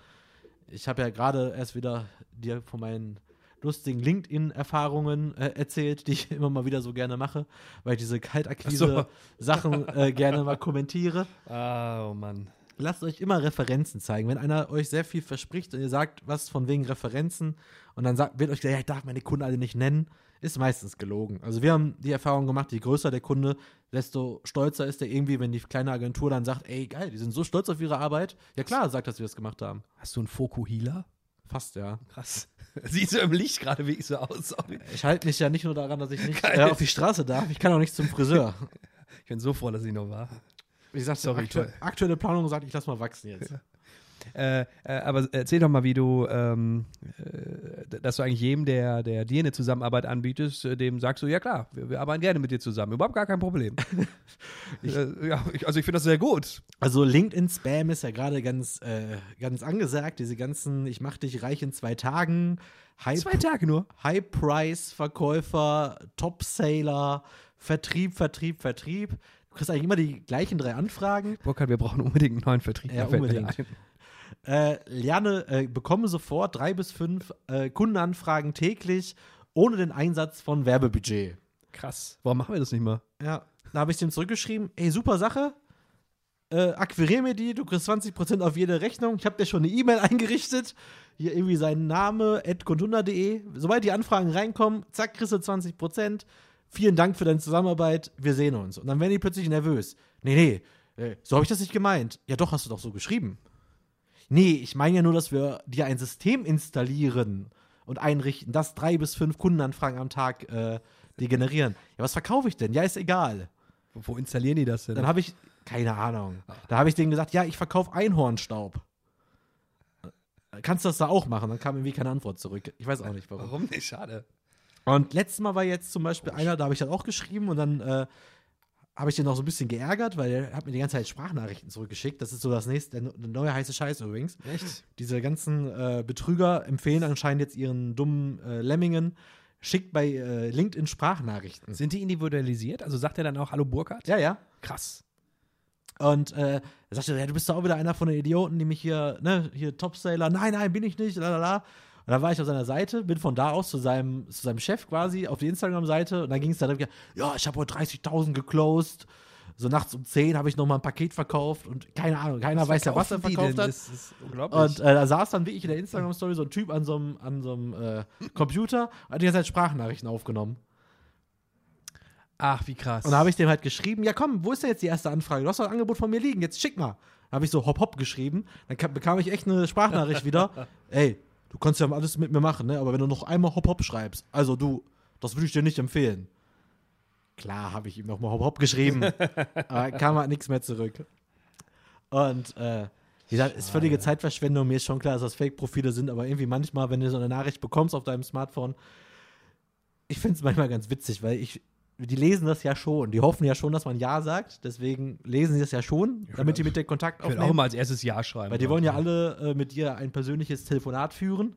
B: Ich habe ja gerade erst wieder dir von meinen lustigen LinkedIn-Erfahrungen äh, erzählt, die ich immer mal wieder so gerne mache, weil ich diese Kaltakquise-Sachen äh, gerne mal kommentiere.
A: Ah, oh Mann.
B: Lasst euch immer Referenzen zeigen. Wenn einer euch sehr viel verspricht und ihr sagt was von wegen Referenzen und dann sagt, wird euch gesagt, ja, ich darf meine Kunden alle nicht nennen, ist meistens gelogen. Also wir haben die Erfahrung gemacht, je größer der Kunde, desto stolzer ist er irgendwie, wenn die kleine Agentur dann sagt, ey, geil, die sind so stolz auf ihre Arbeit. Ja klar, sagt, dass wir das gemacht haben.
A: Hast du einen Fokuhila?
B: Fast, ja.
A: Krass. Siehst du im Licht gerade wirklich so aus? Sorry.
B: Ich halte mich ja nicht nur daran, dass ich nicht äh, auf die Straße darf, ich kann auch nicht zum Friseur.
A: Ich bin so froh, dass ich noch war.
B: Wie gesagt,
A: Sorry,
B: aktu
A: toll.
B: aktuelle Planung sagt, ich lass mal wachsen jetzt.
A: Äh, äh, aber erzähl doch mal, wie du, ähm, äh, dass du eigentlich jedem, der, der dir eine Zusammenarbeit anbietest, äh, dem sagst du, ja klar, wir, wir arbeiten gerne mit dir zusammen. Überhaupt gar kein Problem. äh, ja, ich, also ich finde das sehr gut.
B: Also LinkedIn-Spam ist ja gerade ganz, äh, ganz angesagt. Diese ganzen, ich mach dich reich in zwei Tagen, High,
A: Zwei Tage nur.
B: High-Price-Verkäufer, Top-Sailor, Vertrieb, Vertrieb, Vertrieb. Du kriegst eigentlich immer die gleichen drei Anfragen.
A: Burkhard, wir brauchen unbedingt einen neuen Vertrieb.
B: Ja, unbedingt. Äh, lerne, äh, bekomme sofort drei bis fünf äh, Kundenanfragen täglich ohne den Einsatz von Werbebudget.
A: Krass. Warum machen wir das nicht mal?
B: Ja, da habe ich dem zurückgeschrieben, ey, super Sache, äh, akquirier mir die, du kriegst 20% auf jede Rechnung. Ich habe dir schon eine E-Mail eingerichtet, hier irgendwie sein Name, contunda.de. Sobald die Anfragen reinkommen, zack, kriegst du 20%. Vielen Dank für deine Zusammenarbeit, wir sehen uns. Und dann werden die plötzlich nervös. Nee, nee, äh, so habe ich das nicht gemeint. Ja doch, hast du doch so geschrieben. Nee, ich meine ja nur, dass wir dir ein System installieren und einrichten, das drei bis fünf Kundenanfragen am Tag äh, die generieren. Ja, was verkaufe ich denn? Ja, ist egal.
A: Wo, installieren die das denn?
B: Dann habe ich, keine Ahnung. Da habe ich denen gesagt, ja, ich verkaufe Einhornstaub. Kannst du das da auch machen? Dann kam irgendwie keine Antwort zurück. Ich weiß auch nicht warum.
A: Warum nicht? Schade.
B: Und letztes Mal war jetzt zum Beispiel einer, da habe ich dann auch geschrieben und dann äh, habe ich den noch so ein bisschen geärgert, weil er hat mir die ganze Zeit Sprachnachrichten zurückgeschickt. Das ist so das nächste, der, neue heiße Scheiß übrigens.
A: Echt?
B: Diese ganzen äh, Betrüger empfehlen anscheinend jetzt ihren dummen äh, Lemmingen, schickt bei äh, LinkedIn Sprachnachrichten.
A: Sind die individualisiert? Also sagt er dann auch Hallo Burkhard?
B: Ja, ja.
A: Krass.
B: Und äh, er sagte, ja, du bist doch auch wieder einer von den Idioten, die mich hier, ne, hier Topsailor, nein, nein, bin ich nicht, lalala. Und dann war ich auf seiner Seite, bin von da aus zu seinem, zu seinem Chef quasi auf die Instagram-Seite und dann ging es dann wieder, ja, ich habe heute 30.000 geclosed. So nachts um 10 habe ich noch mal ein Paket verkauft und keine Ahnung, keiner weiß ja, was er verkauft hat.
A: Das ist unglaublich.
B: Und äh, da saß dann wirklich in der Instagram-Story so ein Typ an so einem, an so einem äh, Computer und hat die ganze Zeit Sprachnachrichten aufgenommen.
A: Ach, wie krass.
B: Und da habe ich dem halt geschrieben, ja komm, wo ist denn jetzt die erste Anfrage? Du hast doch ein Angebot von mir liegen, jetzt schick mal. Da habe ich so hopp hopp geschrieben, dann kam, bekam ich echt eine Sprachnachricht wieder. Ey, du kannst ja alles mit mir machen, ne? aber wenn du noch einmal hopp schreibst, also du, das würde ich dir nicht empfehlen. Klar, habe ich ihm nochmal hopp geschrieben, aber kam halt nichts mehr zurück. Und äh, wie gesagt, ist völlige Zeitverschwendung. Mir ist schon klar, dass das Fake-Profile sind, aber irgendwie manchmal, wenn du so eine Nachricht bekommst auf deinem Smartphone, ich finde es manchmal ganz witzig, weil ich, die lesen das ja schon. Die hoffen ja schon, dass man Ja sagt. Deswegen lesen sie das ja schon, damit die mit dir Kontakt
A: Ich würde auch
B: aufnehmen.
A: mal als erstes Ja schreiben.
B: Weil die wollen ja alle äh, mit dir ein persönliches Telefonat führen.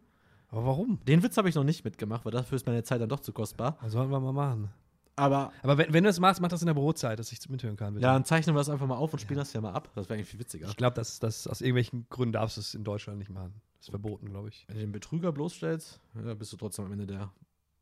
A: Aber warum?
B: Den Witz habe ich noch nicht mitgemacht, weil dafür ist meine Zeit dann doch zu kostbar.
A: Das sollten wir mal machen.
B: Aber
A: Aber wenn, wenn du das machst, mach das in der Brotzeit, dass ich mithören kann. Bitte.
B: ja, dann zeichnen wir das einfach mal auf und spielen das ja mal ab. Das wäre eigentlich viel witziger.
A: Ich glaube, dass, dass aus irgendwelchen Gründen darfst du es in Deutschland nicht machen. Das ist verboten, glaube ich.
B: Wenn du den Betrüger bloßstellst, ja, bist du trotzdem am Ende der,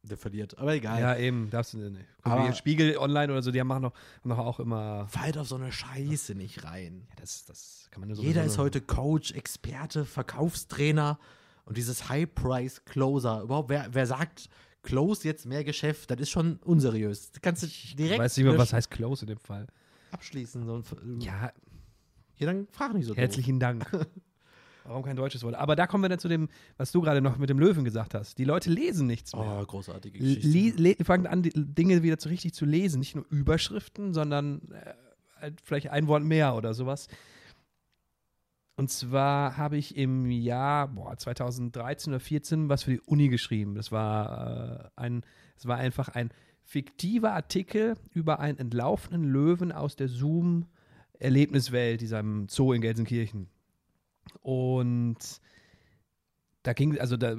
B: der verliert. Aber egal.
A: Ja, eben, darfst du nicht. Guck,
B: Aber-
A: Spiegel online oder so, die machen noch, haben doch auch immer.
B: Fall auf so eine Scheiße nicht rein.
A: Ja, das, das kann man nur so
B: Jeder ist heute Coach, Experte, Verkaufstrainer und dieses High-Price-Closer. Überhaupt, wer, wer sagt, Close jetzt mehr Geschäft, das ist schon unseriös. Das kannst du
A: Ich
B: direkt
A: weiß nicht mehr, was heißt Close in dem Fall.
B: abschließen. So
A: Ja,
B: ja, dann frag nicht so doof.
A: herzlichen Dank. Warum kein deutsches Wort? Aber da kommen wir dann zu dem, was du gerade noch mit dem Löwen gesagt hast. Die Leute lesen nichts mehr.
B: Oh, großartige Geschichte.
A: le- fangen an, die Dinge wieder zu richtig zu lesen. Nicht nur Überschriften, sondern äh, halt vielleicht ein Wort mehr oder sowas. Und zwar habe ich im Jahr boah, 2013 oder 14 was für die Uni geschrieben. Das war, äh, ein, das war einfach ein fiktiver Artikel über einen entlaufenen Löwen aus der Zoom-Erlebniswelt, diesem Zoo in Gelsenkirchen. Und da ging, also da,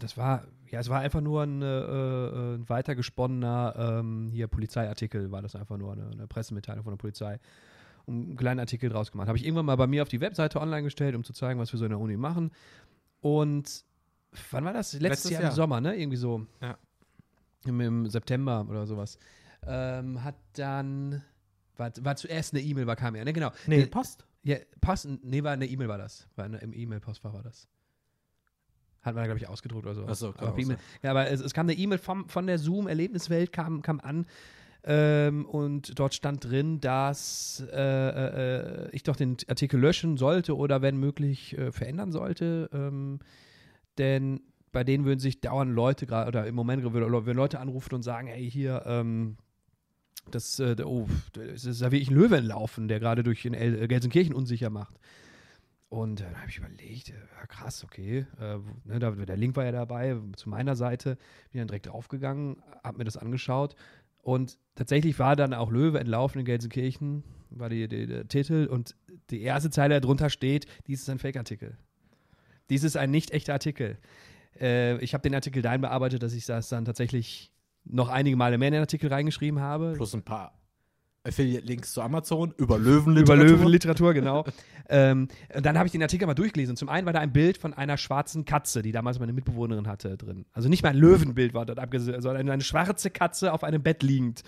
A: das war, ja, es war einfach nur ein, äh, ein weitergesponnener ähm, hier Polizeiartikel, war das einfach nur eine, eine Pressemitteilung von der Polizei. Und einen kleinen Artikel draus gemacht. Habe ich irgendwann mal bei mir auf die Webseite online gestellt, um zu zeigen, was wir so in der Uni machen. Und wann war das? Letztes,
B: Letztes
A: Jahr,
B: Jahr.
A: im Sommer, ne? Irgendwie so.
B: Ja.
A: Im, im September oder sowas. Ähm, hat dann, war, war zuerst eine E-Mail, war kam ja, ne? Genau.
B: Nee, Post.
A: Ja, Post, nee, war eine E-Mail war das. War eine, Im E-Mail-Postfach war das. Hat man, glaube ich, ausgedruckt oder so.
B: Ach so, kann
A: aber E-Mail-
B: sein.
A: Ja, aber es, es kam eine E-Mail von der Zoom-Erlebniswelt, kam, kam an. Ähm, und dort stand drin, dass äh, äh, ich doch den Artikel löschen sollte oder wenn möglich äh, verändern sollte. Ähm, denn bei denen würden sich dauernd Leute gerade, oder im Moment würden Leute anrufen und sagen, ey, hier, ähm, das, äh, oh, das ist ja wirklich ein Löwe entlaufen, der gerade durch äh, Gelsenkirchen unsicher macht. Und äh, dann habe ich überlegt, äh, ja, krass, okay. Äh, ne, da, der Link war ja dabei zu meiner Seite. Bin dann direkt draufgegangen, habe mir das angeschaut. Und tatsächlich war dann auch Löwe entlaufen in Gelsenkirchen, war die, die, der Titel. Und die erste Zeile darunter steht: Dies ist ein Fake-Artikel. Dies ist ein nicht echter Artikel. Äh, ich habe den Artikel dahin bearbeitet, dass ich das dann tatsächlich noch einige Male mehr in den Artikel reingeschrieben habe.
B: Plus ein paar Affiliate-Links zu Amazon über
A: Über
B: Löwenliteratur.
A: Löwenliteratur, genau. ähm, und dann habe ich den Artikel mal durchgelesen. Und zum einen war da ein Bild von einer schwarzen Katze, die damals meine Mitbewohnerin hatte, drin. Also nicht mal ein Löwenbild war dort abgesehen, sondern eine schwarze Katze auf einem Bett liegend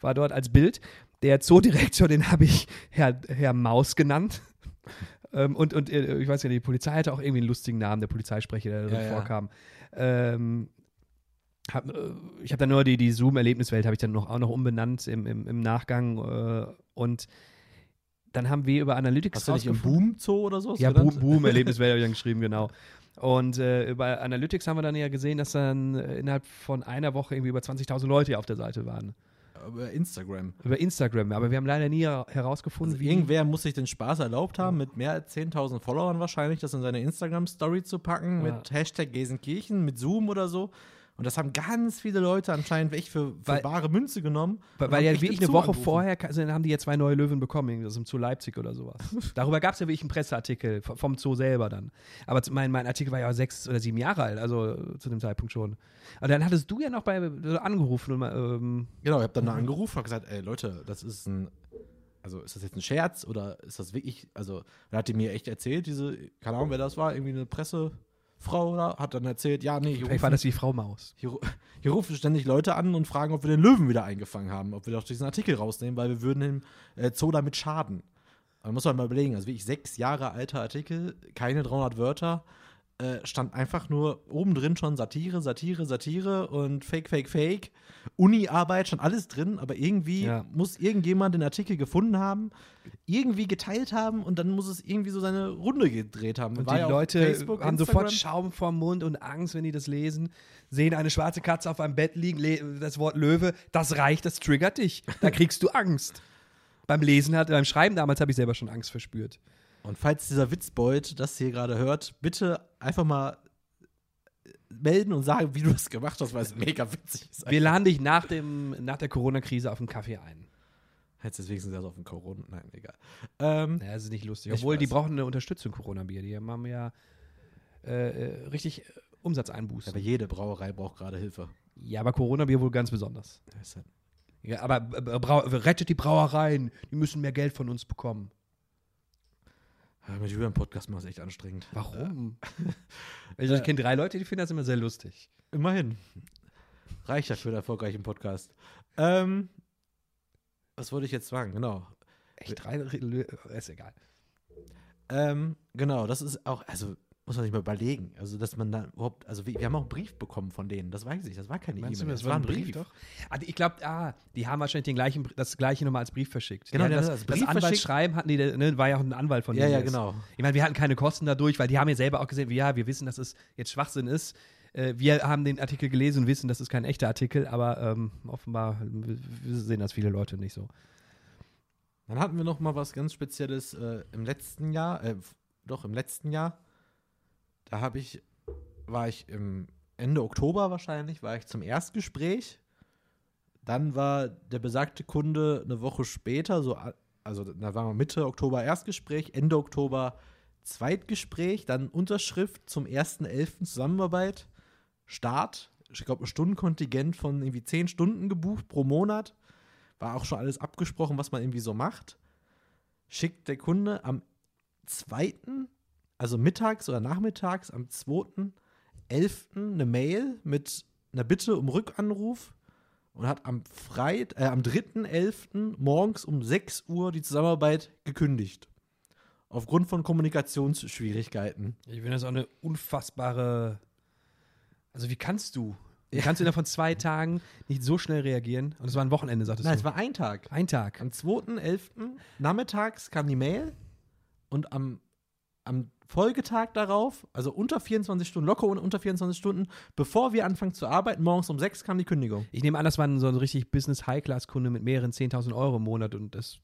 A: war dort als Bild. Der Zoodirektor, den habe ich Herr, Herr Maus genannt. ähm, und und äh, ich weiß ja, die Polizei hatte auch irgendwie einen lustigen Namen, der Polizeisprecher, der drin
B: Ja, ja.
A: vorkam. Ähm, hab, äh, ich habe dann nur die, die Zoom-Erlebniswelt, habe ich dann noch, auch noch umbenannt im, im, im Nachgang. Äh, und dann haben wir über Analytics
B: Hast du nicht im Boom Zoo oder so?
A: ja, Boom, Boom Erlebniswelt habe ich dann geschrieben, genau. Und äh, über Analytics haben wir dann ja gesehen, dass dann äh, innerhalb von einer Woche irgendwie über 20.000 Leute auf der Seite waren.
B: Über Instagram.
A: Über Instagram. Aber wir haben leider nie her- herausgefunden,
B: Also
A: wie.
B: irgendwer muss sich den Spaß erlaubt haben, mit mehr als 10.000 Followern wahrscheinlich, das in seine Instagram-Story zu packen,
A: Ja.
B: mit Hashtag Gelsenkirchen, mit Zoom oder so. Und das haben ganz viele Leute anscheinend echt für, für
A: Weil-
B: bare Münze genommen.
A: Weil,
B: und
A: weil ja wirklich eine
B: Zoo
A: Woche
B: angerufen.
A: vorher sind- haben die ja zwei neue Löwen bekommen, irgendwie so zu Leipzig oder sowas. Darüber gab es ja wirklich einen Presseartikel vom Zoo selber dann. Aber mein, mein Artikel war ja sechs oder sieben Jahre alt, also äh, zu dem Zeitpunkt schon. Aber dann hattest du ja noch bei angerufen und mal, ähm,
B: Genau, ich habe dann da angerufen und gesagt, ey Leute, das ist ein, also ist das jetzt ein Scherz oder ist das wirklich, also da hat die mir echt erzählt, diese, keine Ahnung, wer das war, irgendwie eine Pressefrau oder hat dann erzählt, ja, nee, hier
A: vielleicht war
B: rufen,
A: das die Frau Maus.
B: hier, hier rufen ständig Leute an und fragen, ob wir den Löwen wieder eingefangen haben, ob wir doch diesen Artikel rausnehmen, weil wir würden dem äh, Zoo damit schaden. Da muss man mal überlegen, also wirklich sechs Jahre alter Artikel, keine 300 Wörter, äh, stand einfach nur oben drin schon Satire, Satire, Satire und Fake, Fake, Fake. Uni-Arbeit, schon alles drin, aber irgendwie
A: Ja.
B: muss irgendjemand den Artikel gefunden haben, irgendwie geteilt haben und dann muss es irgendwie so seine Runde gedreht haben.
A: Und
B: War
A: die
B: ja
A: Leute
B: Facebook,
A: haben sofort. Schaum vorm Mund und Angst, wenn die das lesen. Sehen eine schwarze Katze auf einem Bett liegen, das Wort Löwe, das reicht, das triggert dich. Da kriegst du Angst. beim Lesen hat, beim Schreiben damals habe ich selber schon Angst verspürt.
B: Und falls dieser Witzbold das hier gerade hört, bitte einfach mal melden und sagen, wie du das gemacht hast, weil es mega witzig ist.
A: Wir laden dich nach, dem, nach der Corona-Krise auf einen Kaffee ein.
B: Hättest du wenigstens erst auf den Corona. Nein, egal. Ähm,
A: Ja, das ist nicht lustig. Obwohl, die brauchen eine Unterstützung, Corona-Bier. Die haben ja äh, äh, richtig äh, Umsatzeinbußen.
B: aber jede Brauerei braucht gerade Hilfe.
A: Ja, aber Corona-Bier wohl ganz besonders.
B: Das ist halt-
A: Ja, aber äh, rettet die Brauereien. Die müssen mehr Geld von uns bekommen.
B: Ja, mit Julian Podcast machen ist echt anstrengend.
A: Warum? Also, ich kenne drei Leute, die finden das immer sehr lustig.
B: Immerhin. Reicht ja für einen erfolgreichen Podcast. Ähm, was wollte ich jetzt sagen? Genau.
A: Echt drei? Re- Ist egal.
B: Ähm, genau, das ist auch, also muss man sich mal überlegen. Also, dass man da überhaupt, also wir, wir haben auch einen Brief bekommen von denen, das weiß ich, das war keine E-Mail,
A: das war ein Brief, doch? Ah, die- ich glaube, ah, die haben wahrscheinlich den gleichen, das gleiche nochmal als Brief verschickt.
B: Genau,
A: das,
B: das
A: das
B: Brief
A: Anwaltsschreiben hatten die, ne, war ja auch ein Anwalt von
B: Ja,
A: denen.
B: ja,
A: ist-
B: genau.
A: Ich meine, wir hatten keine Kosten dadurch, weil die haben ja selber auch gesehen, ja, wir wissen, dass es jetzt Schwachsinn ist. Äh, Wir haben den Artikel gelesen und wissen, das ist kein echter Artikel, aber ähm, offenbar sehen das viele Leute nicht so.
B: Dann hatten wir noch mal was ganz Spezielles äh, im letzten Jahr, äh, doch im letzten Jahr. Da habe ich, war ich im Ende Oktober wahrscheinlich, war ich zum Erstgespräch. Dann war der besagte Kunde eine Woche später, so, also da waren wir Mitte Oktober Erstgespräch, Ende Oktober Zweitgespräch, dann Unterschrift zum 1.11. Zusammenarbeit, Start, ich glaube, ein Stundenkontingent von irgendwie 10 Stunden gebucht pro Monat. War auch schon alles abgesprochen, was man irgendwie so macht. Schickt der Kunde am 2., also mittags oder nachmittags, am 2.11. eine Mail mit einer Bitte um Rückanruf und hat am Freit äh, am 3.11. morgens um 6 Uhr die Zusammenarbeit gekündigt. Aufgrund von Kommunikationsschwierigkeiten.
A: Ich finde das auch eine unfassbare. Also, wie kannst du? Wie kannst du innerhalb von zwei Tagen nicht so schnell reagieren? Und es war ein Wochenende, sagtest
B: Nein,
A: du.
B: es war ein Tag.
A: ein Tag.
B: Am 2.11. nachmittags kam die Mail und am, am Folgetag darauf, also unter 24 Stunden, locker un- unter 24 Stunden, bevor wir anfangen zu arbeiten, morgens um 6 kam die Kündigung.
A: Ich nehme an, das war so ein richtig Business-High-Class-Kunde mit mehreren 10.000 Euro im Monat und das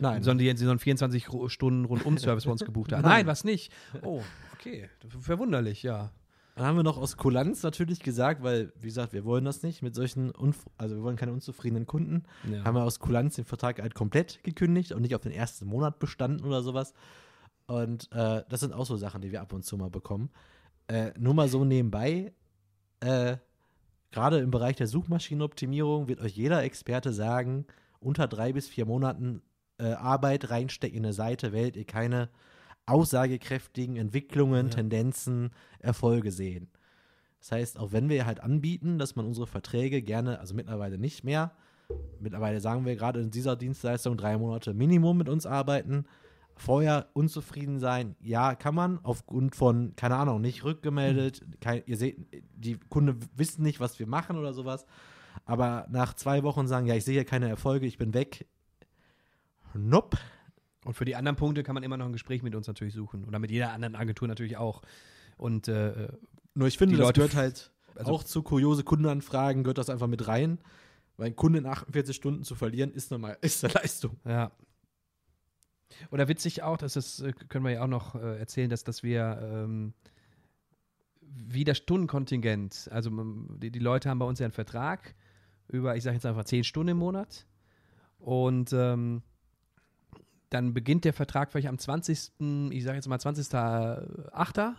B: Nein.
A: Sondern die, die so einen 24 Ru- Stunden Rundum-Service bei uns gebucht haben.
B: Nein.
A: Nein, was nicht. Oh, okay. Verwunderlich, ja.
B: Dann haben wir noch aus Kulanz natürlich gesagt, weil, wie gesagt, wir wollen das nicht mit solchen, Unf also wir wollen keine unzufriedenen Kunden.
A: ja.
B: Haben wir aus Kulanz den Vertrag halt komplett gekündigt und nicht auf den ersten Monat bestanden oder sowas. Und äh, das sind auch so Sachen, die wir ab und zu mal bekommen. Äh, nur mal so nebenbei, äh, gerade im Bereich der Suchmaschinenoptimierung wird euch jeder Experte sagen, unter drei bis vier Monaten äh, Arbeit reinstecken in eine Seite, werdet ihr keine aussagekräftigen Entwicklungen,
A: Ja.
B: Tendenzen, Erfolge sehen. Das heißt, auch wenn wir halt anbieten, dass man unsere Verträge gerne, also mittlerweile nicht mehr, mittlerweile sagen wir gerade in dieser Dienstleistung drei Monate Minimum mit uns arbeiten, vorher unzufrieden sein, ja, kann man, aufgrund von, keine Ahnung, nicht rückgemeldet, kein, ihr seht, die Kunden wissen nicht, was wir machen oder sowas, aber nach zwei Wochen sagen, ja, ich sehe hier keine Erfolge, ich bin weg. Nope.
A: Und für die anderen Punkte kann man immer noch ein Gespräch mit uns natürlich suchen. Oder mit jeder anderen Agentur natürlich auch. Und äh,
B: Nur ich finde,
A: Die
B: das
A: Leute
B: gehört halt
A: also-
B: auch zu kuriose Kundenanfragen, gehört das einfach mit rein. Weil einen Kunden in 48 Stunden zu verlieren, ist, normal, ist eine Leistung.
A: ja. Oder witzig auch, das äh, können wir ja auch noch äh, erzählen, dass, dass wir ähm, wie das Stundenkontingent, also die, die Leute haben bei uns ja einen Vertrag über, ich sage jetzt einfach, zehn Stunden im Monat. Und ähm, dann beginnt der Vertrag vielleicht am 20., ich sage jetzt mal 20.08.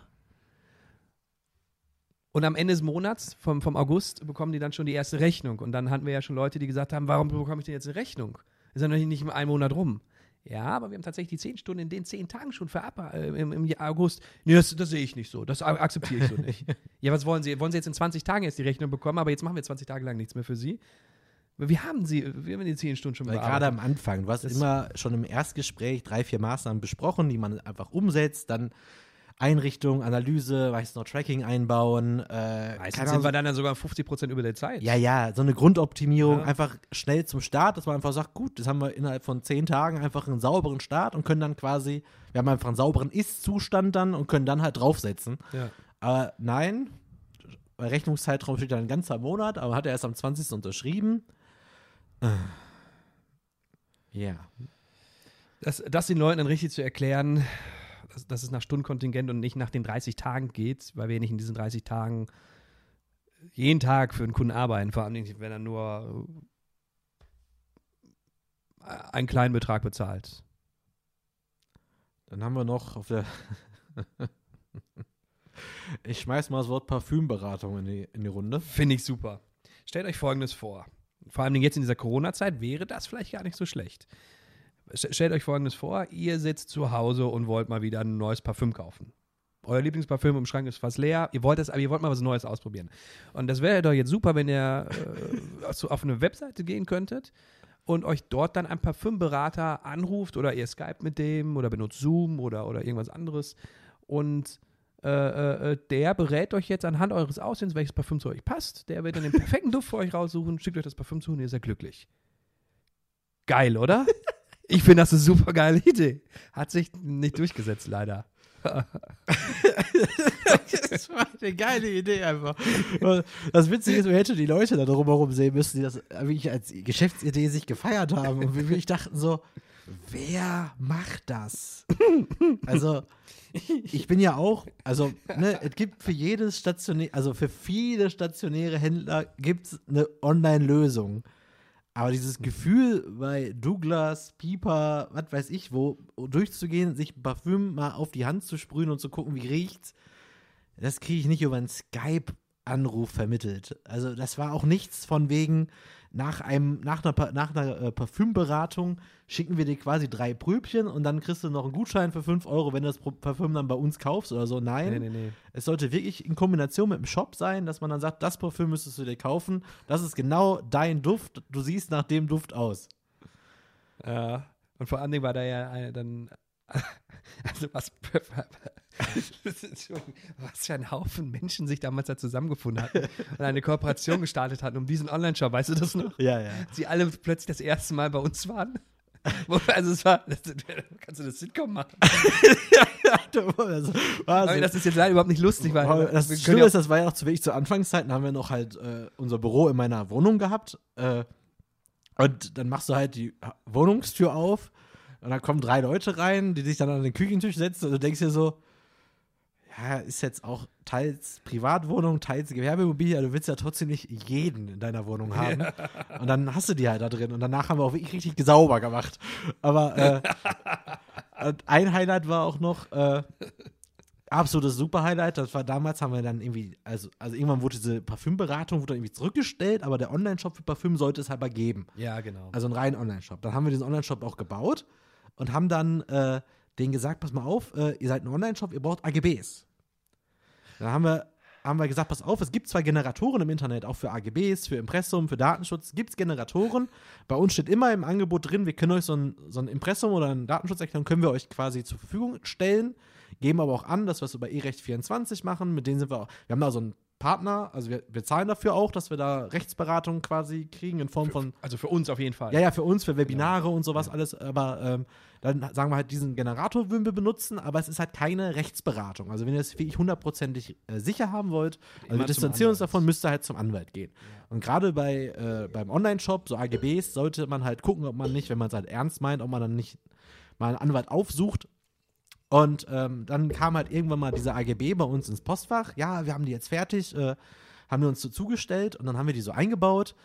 A: Und am Ende des Monats, vom, vom August, bekommen die dann schon die erste Rechnung. Und dann hatten wir ja schon Leute, die gesagt haben, warum bekomme ich denn jetzt eine Rechnung? Ist ja noch nicht mal ein Monat rum. Ja, aber wir haben tatsächlich die zehn Stunden in den zehn Tagen schon verab äh, im, im August. Nee, das, das sehe ich nicht so. Das akzeptiere ich so nicht. ja, was wollen Sie? Wollen Sie jetzt in 20 Tagen erst die Rechnung bekommen, aber jetzt machen wir 20 Tage lang nichts mehr für Sie? Wir haben sie, wir haben die zehn Stunden schon
B: Weil gerade am Anfang, du hast
A: Das-
B: immer schon im Erstgespräch drei, vier Maßnahmen besprochen, die man einfach umsetzt, dann Einrichtung, Analyse, weiß noch, Tracking einbauen. Äh,
A: Meistens sind wir dann, dann sogar 50 Prozent über der Zeit.
B: ja, ja, so eine Grundoptimierung,
A: Ja.
B: einfach schnell zum Start, dass man einfach sagt, gut, das haben wir innerhalb von zehn Tagen einfach einen sauberen Start und können dann quasi, wir haben einfach einen sauberen Ist-Zustand dann und können dann halt draufsetzen.
A: Ja.
B: Aber nein, bei Rechnungszeitraum steht dann ein ganzer Monat, aber hat er erst am 20. unterschrieben. Äh. Ja.
A: Das, das den Leuten dann richtig zu erklären, dass, dass es nach Stundenkontingent und nicht nach den 30 Tagen geht, weil wir nicht in diesen 30 Tagen jeden Tag für einen Kunden arbeiten, vor allem wenn er nur äh, einen kleinen Betrag bezahlt.
B: Dann haben wir noch auf der. ich schmeiß mal das Wort Parfümberatung in die, in die Runde.
A: Finde ich super. Stellt euch Folgendes vor. Vor allem jetzt in dieser Corona-Zeit wäre das vielleicht gar nicht so schlecht. Stellt euch Folgendes vor: Ihr sitzt zu Hause und wollt mal wieder ein neues Parfüm kaufen. Euer Lieblingsparfüm im Schrank ist fast leer. Ihr wollt das, aber ihr wollt mal was Neues ausprobieren. Und das wäre doch jetzt super, wenn ihr äh, auf eine Webseite gehen könntet und euch dort dann ein Parfümberater anruft oder ihr Skype mit dem oder benutzt Zoom oder, oder irgendwas anderes. Und äh, äh, der berät euch jetzt anhand eures Aussehens, welches Parfüm zu euch passt. Der wird dann den perfekten Duft für euch raussuchen, schickt euch das Parfüm zu und ihr seid glücklich. Geil, oder? Ich finde das eine super geile Idee. Hat sich nicht durchgesetzt, leider.
B: das war eine geile Idee einfach. Das Witzige ist, man hätte die Leute da drumherum sehen müssen, die das wirklich als Geschäftsidee sich gefeiert haben. Und wir dachten so, wer macht das? Also, ich bin ja auch, also, ne, es gibt für jedes stationäre, also für viele stationäre Händler gibt es eine Online-Lösung. Aber dieses Gefühl bei Douglas, Pieper, was weiß ich wo, durchzugehen, sich Parfüm mal auf die Hand zu sprühen und zu gucken, wie riecht's, das kriege ich nicht über einen Skype-Anruf vermittelt. Also das war auch nichts von wegen, nach, einem, nach einer, nach einer äh, Parfümberatung schicken wir dir quasi drei Pröbchen und dann kriegst du noch einen Gutschein für 5 Euro, wenn du das Parfüm dann bei uns kaufst oder so. Nein, nee, nee, nee. es sollte wirklich in Kombination mit dem Shop sein, dass man dann sagt, das Parfüm müsstest du dir kaufen. Das ist genau dein Duft. Du siehst nach dem Duft aus.
A: Ja, und vor allen Dingen war da ja eine, dann also was, was für ein Haufen Menschen sich damals da zusammengefunden hatten und eine Kooperation gestartet hatten um diesen Online-Shop, weißt du das noch?
B: Ja, ja.
A: Sie alle plötzlich das erste Mal bei uns waren. Also es war, das, kannst du das Sitcom machen? also, also, das ist jetzt leider überhaupt nicht lustig, weil
B: das Schlimme ist, das war ja auch zu wenig zu Anfangszeiten, haben wir noch halt äh, unser Büro in meiner Wohnung gehabt äh, und dann machst du halt die Wohnungstür auf und dann kommen drei Leute rein, die sich dann an den Küchentisch setzen und du denkst dir so, ja, ist jetzt auch teils Privatwohnung, teils Gewerbeimmobilie, du willst ja trotzdem nicht jeden in deiner Wohnung haben. Ja. Und dann hast du die halt da drin. Und danach haben wir auch wirklich richtig sauber gemacht. Aber äh, ein Highlight war auch noch, äh, absolutes Super-Highlight. Das war damals, haben wir dann irgendwie, also, also irgendwann wurde diese Parfümberatung wurde irgendwie zurückgestellt, aber der Online-Shop für Parfüm sollte es halt mal geben.
A: Ja, genau.
B: Also ein reinen Online-Shop. Dann haben wir diesen Online-Shop auch gebaut und haben dann äh, denen gesagt, pass mal auf, äh, ihr seid ein Online-Shop, ihr braucht AGBs. Dann haben wir, haben wir gesagt, pass auf, es gibt zwei Generatoren im Internet, auch für AGBs, für Impressum, für Datenschutz, gibt es Generatoren. Bei uns steht immer im Angebot drin, wir können euch so ein, so ein Impressum oder eine Datenschutzerklärung, können wir euch quasi zur Verfügung stellen, geben aber auch an, dass wir es über E-Recht24 machen, mit denen sind wir auch, wir haben da so ein Partner, also wir, wir zahlen dafür auch, dass wir da Rechtsberatung quasi kriegen in Form
A: für,
B: von.
A: Also für uns auf jeden Fall.
B: Ja, ja, für uns, für Webinare genau. und sowas ja. alles. Aber ähm, dann sagen wir halt, diesen Generator würden wir benutzen, aber es ist halt keine Rechtsberatung. Also wenn ihr es wirklich hundertprozentig äh, sicher haben wollt, also wir distanzieren uns davon, müsst ihr halt zum Anwalt gehen. Ja. Und gerade bei äh, beim Online-Shop, so AGBs, sollte man halt gucken, ob man nicht, wenn man es halt ernst meint, ob man dann nicht mal einen Anwalt aufsucht und ähm, dann kam halt irgendwann mal diese AGB bei uns ins Postfach. Ja, wir haben die jetzt fertig, äh, haben wir uns so zugestellt und dann haben wir die so eingebaut.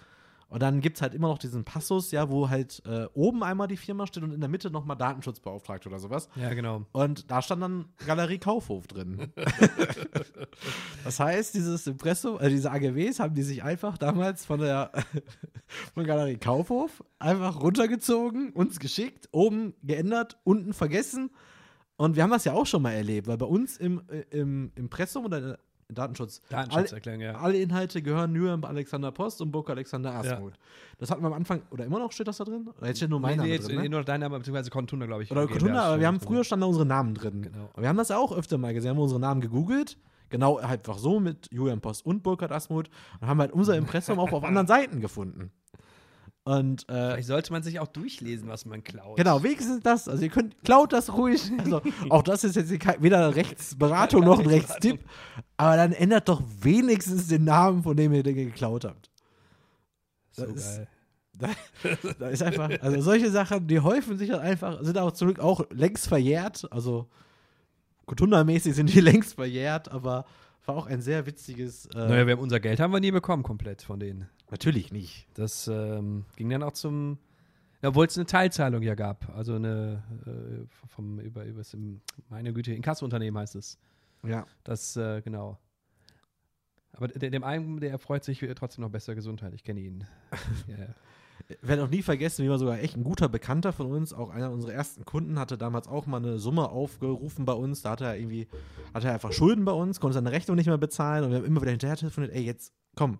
B: Und dann gibt es halt immer noch diesen Passus, ja, wo halt äh, oben einmal die Firma steht und in der Mitte nochmal Datenschutzbeauftragte oder sowas.
A: Ja, genau.
B: Und da stand dann Galerie Kaufhof drin. das heißt, dieses Impressum, äh, diese AGBs haben die sich einfach damals von der von Galerie Kaufhof einfach runtergezogen, uns geschickt, oben geändert, unten vergessen und wir haben das ja auch schon mal erlebt, weil bei uns im, äh, im Impressum oder Datenschutz.
A: Datenschutzerklärung,
B: alle, ja. Alle Inhalte gehören nur bei Alexander Post und Burke Alexander Asmuth. Ja. Das hatten wir am Anfang, oder immer noch steht das da drin? Oder jetzt steht nur mein nee, Name
A: nee,
B: drin? Nee,
A: nur dein Name, beziehungsweise Kontunda, glaube ich.
B: Oder Kontunda, aber wir haben früher standen da unsere Namen drin. Genau. Und wir haben das ja auch öfter mal gesehen. Wir haben unsere Namen gegoogelt. Genau, einfach so mit Julian Post und Burkhard Asmuth. Und haben halt unser Impressum auch auf anderen Seiten gefunden. Und,
A: äh, Vielleicht sollte man sich auch durchlesen, was man klaut.
B: Genau, wenigstens das. Also ihr könnt, klaut das ruhig. Also auch das ist jetzt weder Rechtsberatung noch ein Rechtstipp. Aber dann ändert doch wenigstens den Namen, von dem ihr den geklaut habt.
A: Das so ist, geil.
B: Da, da, ist einfach, also solche Sachen, die häufen sich halt einfach, sind auch zurück auch längst verjährt. Also Kotunda-mäßig sind die längst verjährt, aber War auch ein sehr witziges. Äh,
A: Naja, wir haben unser Geld haben wir nie bekommen, komplett von denen.
B: Natürlich nicht.
A: Das ähm, ging dann auch zum, obwohl es eine Teilzahlung ja gab. Also eine äh, vom über, über meine Güte, Inkassounternehmen heißt es.
B: Ja.
A: Das, äh, genau. Aber de- dem einen, der freut sich trotzdem noch besser Gesundheit. Ich kenne ihn. ja.
B: Ich werde auch nie vergessen, wie mal sogar echt ein guter Bekannter von uns, auch einer unserer ersten Kunden, hatte damals auch mal eine Summe aufgerufen bei uns. Da hatte er irgendwie, hatte er einfach Schulden bei uns, konnte seine Rechnung nicht mehr bezahlen und wir haben immer wieder hinterher telefoniert, ey, jetzt komm,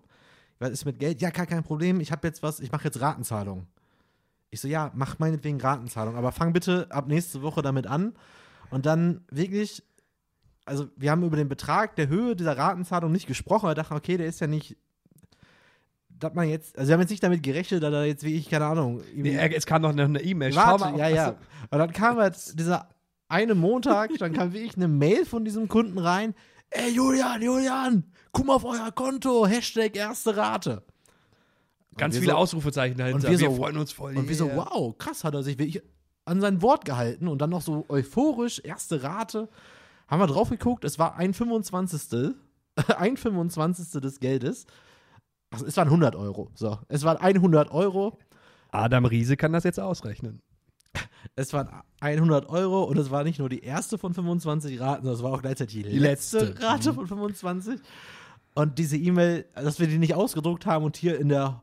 B: was ist mit Geld? Ja, gar kein Problem, ich habe jetzt was, ich mache jetzt Ratenzahlung. Ich so, ja, mach meinetwegen Ratenzahlung, aber fang bitte ab nächste Woche damit an und dann wirklich, also wir haben über den Betrag der Höhe dieser Ratenzahlung nicht gesprochen, aber dachten, okay, der ist ja nicht, dass man jetzt, also wir haben jetzt nicht damit gerechnet, dass er jetzt wie ich, keine Ahnung,
A: Nee, es kam noch eine E-Mail.
B: Warte,
A: mal auf-
B: ja, ja. Und dann kam halt dieser eine Montag, dann kam wirklich eine Mail von diesem Kunden rein. Ey, Julian, Julian, guck mal auf euer Konto, Hashtag erste Rate.
A: Ganz
B: wir
A: viele
B: so-
A: Ausrufezeichen dahinter.
B: und wir so-
A: freuen uns voll.
B: Und wir so,
A: yeah.
B: wow, krass, hat er sich wirklich an sein Wort gehalten und dann noch so euphorisch, erste Rate. Haben wir drauf geguckt, es war ein 25. ein 25. des Geldes. Also es waren 100 Euro. So, es waren 100 Euro.
A: Adam Riese kann das jetzt ausrechnen.
B: Es waren 100 Euro und es war nicht nur die erste von 25 Raten, sondern es war auch gleichzeitig die,
A: Die
B: letzte,
A: letzte.
B: Rate
A: Mhm.
B: von 25. Und diese E-Mail, dass wir die nicht ausgedruckt haben und hier in der,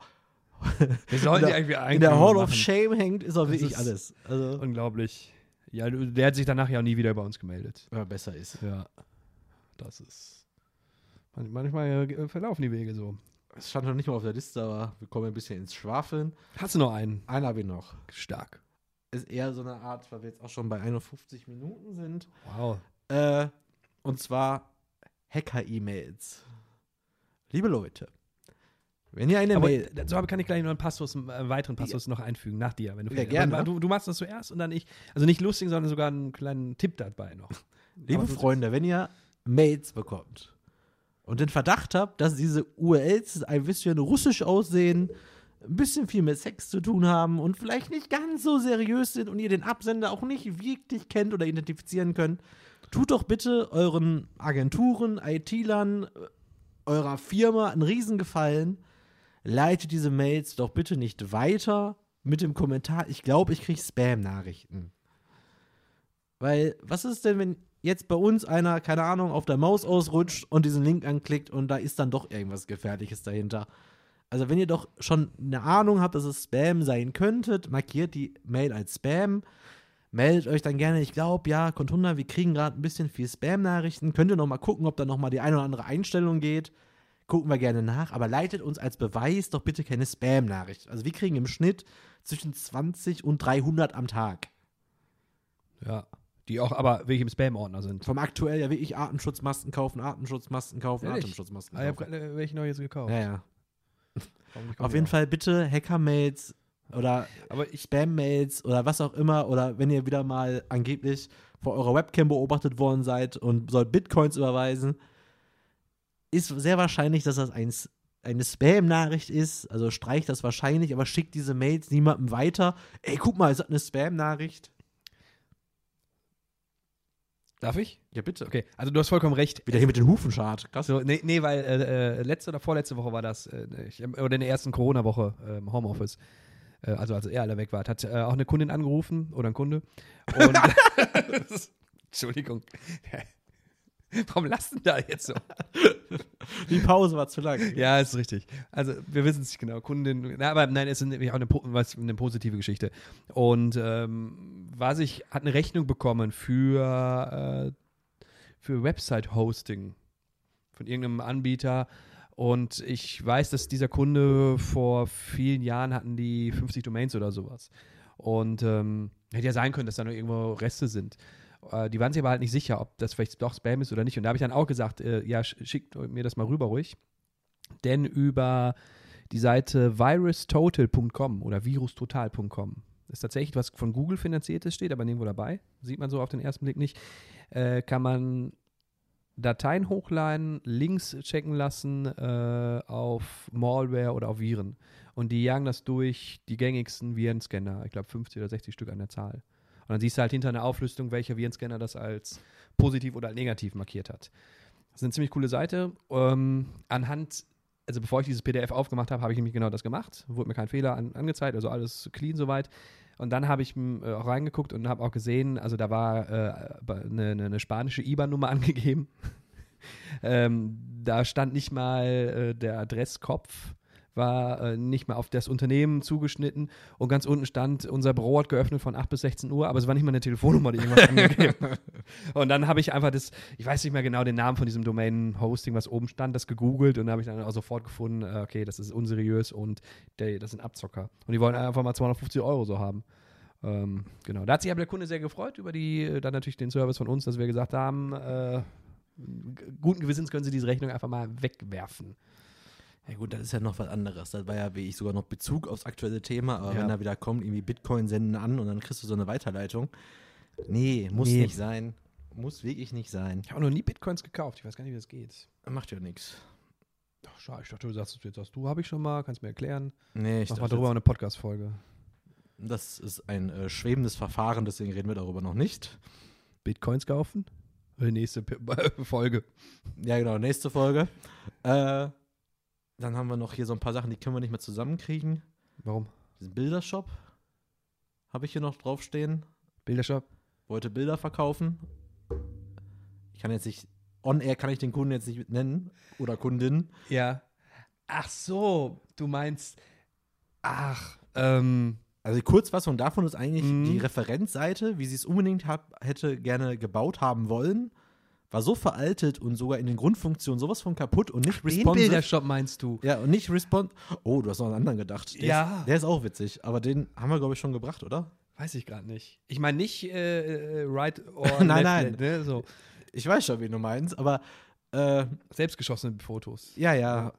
A: Wir sollten
B: in
A: die
B: der, in der Hall of
A: machen.
B: Shame hängt, ist auch
A: Das
B: wirklich
A: ist-
B: alles. Also,
A: Unglaublich. Ja, der hat sich danach ja auch nie wieder bei uns gemeldet.
B: ja, besser ist.
A: Ja. Das ist. man- Manchmal äh, verlaufen die Wege so.
B: Es stand noch nicht mal auf der Liste, aber wir kommen ein bisschen ins Schwafeln.
A: Hast du noch einen?
B: Einen habe ich noch.
A: Stark.
B: Ist eher so eine Art, weil wir jetzt auch schon bei 51 Minuten sind.
A: Wow.
B: Äh, und zwar Hacker-E-Mails. Liebe Leute, wenn ihr eine
A: Aber
B: Mail.
A: so kann ich gleich noch einen Passus, einen äh, weiteren Passus noch einfügen nach dir, wenn du
B: Ja, gerne.
A: Du, du machst das zuerst und dann ich. Also nicht lustig, sondern sogar einen kleinen Tipp dabei noch.
B: Liebe Freunde, wenn ihr Mails bekommt und den Verdacht habt, dass diese URLs ein bisschen russisch aussehen, ein bisschen viel mit Sex zu tun haben und vielleicht nicht ganz so seriös sind und ihr den Absender auch nicht wirklich kennt oder identifizieren könnt, tut doch bitte euren Agenturen, IT-Lern, äh, eurer Firma einen Riesengefallen. Leitet diese Mails doch bitte nicht weiter mit dem Kommentar, ich glaube, ich kriege Spam-Nachrichten. Weil, was ist denn, wenn jetzt bei uns einer, keine Ahnung, auf der Maus ausrutscht und diesen Link anklickt und da ist dann doch irgendwas Gefährliches dahinter? Also, wenn ihr doch schon eine Ahnung habt, dass es Spam sein könntet, markiert die Mail als Spam. Meldet euch dann gerne, ich glaube, ja, Contunda, wir kriegen gerade ein bisschen viel Spam-Nachrichten. Könnt ihr noch mal gucken, ob da noch mal die eine oder andere Einstellung geht. Gucken wir gerne nach, aber leitet uns als Beweis doch bitte keine Spam-Nachricht. Also, wir kriegen im Schnitt zwischen 20 und 300 am Tag.
A: Ja. Die auch aber wirklich im Spam-Ordner sind.
B: Vom aktuell ja wirklich Artenschutzmasken kaufen, Artenschutzmasken kaufen,
A: Ehrlich?
B: Artenschutzmasken
A: Ah, ich
B: kaufen.
A: habe welche noch jetzt gekauft.
B: Ja, ja. Auf jeden Fall bitte Hacker-Mails oder Spam-Mails oder was auch immer oder wenn ihr wieder mal angeblich vor eurer Webcam beobachtet worden seid und sollt Bitcoins überweisen, ist sehr wahrscheinlich, dass das ein, eine Spam-Nachricht ist. Also streicht das wahrscheinlich, aber schickt diese Mails niemandem weiter. Ey, guck mal, ist das eine Spam-Nachricht?
A: darf ich?
B: Ja, bitte.
A: Okay, also du hast vollkommen recht.
B: Wieder hier mit den Hufenschad. Krass.
A: So, nee, nee, weil äh, äh, letzte oder vorletzte Woche war das, äh, ich, oder in der ersten Corona-Woche äh, im Homeoffice, also als er alle weg war, hat äh, auch eine Kundin angerufen oder ein Kunde. Und Entschuldigung. Warum lassen da jetzt so?
B: Die Pause war zu lang.
A: Ja, ist richtig. Also wir wissen es nicht genau. Kundin, na, aber nein, es ist nämlich auch eine, was, eine positive Geschichte. Und ähm, was ich, hat eine Rechnung bekommen für, äh, für Website-Hosting von irgendeinem Anbieter. Und ich weiß, dass dieser Kunde vor vielen Jahren hatten die 50 Domains oder sowas. Und ähm, hätte ja sein können, dass da noch irgendwo Reste sind. Äh, die waren sich aber halt nicht sicher, ob das vielleicht doch Spam ist oder nicht. Und da habe ich dann auch gesagt, äh, ja, sch- schickt mir das mal rüber ruhig. Denn über die Seite virustotal.com oder virustotal.com ist tatsächlich was von Google finanziert ist, steht aber nirgendwo dabei. Sieht man so auf den ersten Blick nicht. Äh, kann man Dateien hochladen, Links checken lassen äh, auf Malware oder auf Viren. Und die jagen das durch die gängigsten Virenscanner. Ich glaube 50 oder 60 Stück an der Zahl. Und dann siehst du halt hinter einer Auflistung, welcher Virenscanner das als positiv oder negativ markiert hat. Das ist eine ziemlich coole Seite. Ähm, anhand, also bevor ich dieses PDF aufgemacht habe, habe ich nämlich genau das gemacht. Wurde mir kein Fehler an, angezeigt, also alles clean soweit. Und dann habe ich äh, auch reingeguckt und habe auch gesehen, also da war äh, eine, eine, spanische IBAN-Nummer angegeben. ähm, da stand nicht mal äh, der Adresskopf war äh, nicht mehr auf das Unternehmen zugeschnitten und ganz unten stand, unser Büro hat geöffnet von 8 bis 16 Uhr, aber es war nicht mal eine Telefonnummer, die irgendwas angegeben. und dann habe ich einfach das, ich weiß nicht mehr genau den Namen von diesem Domain-Hosting, was oben stand, das gegoogelt und da habe ich dann auch sofort gefunden, äh, okay, das ist unseriös und der, das sind Abzocker. Und die wollen einfach mal 250 Euro so haben. Ähm, genau, da hat sich aber der Kunde sehr gefreut über die, äh, dann natürlich den Service von uns, dass wir gesagt haben, äh, guten Gewissens können Sie diese Rechnung einfach mal wegwerfen.
B: Ja gut, das ist ja noch was anderes. Das war ja wie ich sogar noch Bezug aufs aktuelle Thema, aber ja. wenn da wieder kommt, irgendwie Bitcoin senden an und dann kriegst du so eine Weiterleitung. Nee, muss nee. nicht sein. Muss wirklich nicht sein.
A: Ich habe noch nie Bitcoins gekauft. Ich weiß gar nicht, wie das geht.
B: Macht ja nichts.
A: Ach, schade. Ich dachte, du sagst jetzt hast du, habe ich schon mal, kannst mir erklären.
B: Nee, ich
A: Mach mal darüber eine Podcast-Folge.
B: Das ist ein äh, schwebendes Verfahren, deswegen reden wir darüber noch nicht.
A: Bitcoins kaufen? Nächste Folge.
B: Ja, genau, nächste Folge. Äh, dann haben wir noch hier so ein paar Sachen, die können wir nicht mehr zusammenkriegen.
A: Warum?
B: Diesen Bildershop habe ich hier noch draufstehen.
A: Bildershop?
B: Wollte Bilder verkaufen. Ich kann jetzt nicht, on air kann ich den Kunden jetzt nicht nennen oder Kundin.
A: Ja. Ach so, du meinst, ach, ähm.
B: Also die Kurzfassung davon ist eigentlich mhm. die Referenzseite, wie sie es unbedingt hab, hätte gerne gebaut haben wollen war so veraltet und sogar in den Grundfunktionen sowas von kaputt und nicht
A: responsive. Den Bildershop meinst du?
B: Ja, und nicht responsive. Oh, du hast noch einen anderen gedacht. Der
A: ja.
B: Ist, der ist auch witzig, aber den haben wir, glaube ich, schon gebracht, oder?
A: Weiß ich gerade nicht. Ich meine nicht äh, äh right or
B: Nein, nein.
A: Ne, so.
B: Ich weiß schon, wie du meinst, aber äh,
A: Selbstgeschossene Fotos.
B: Ja, ja,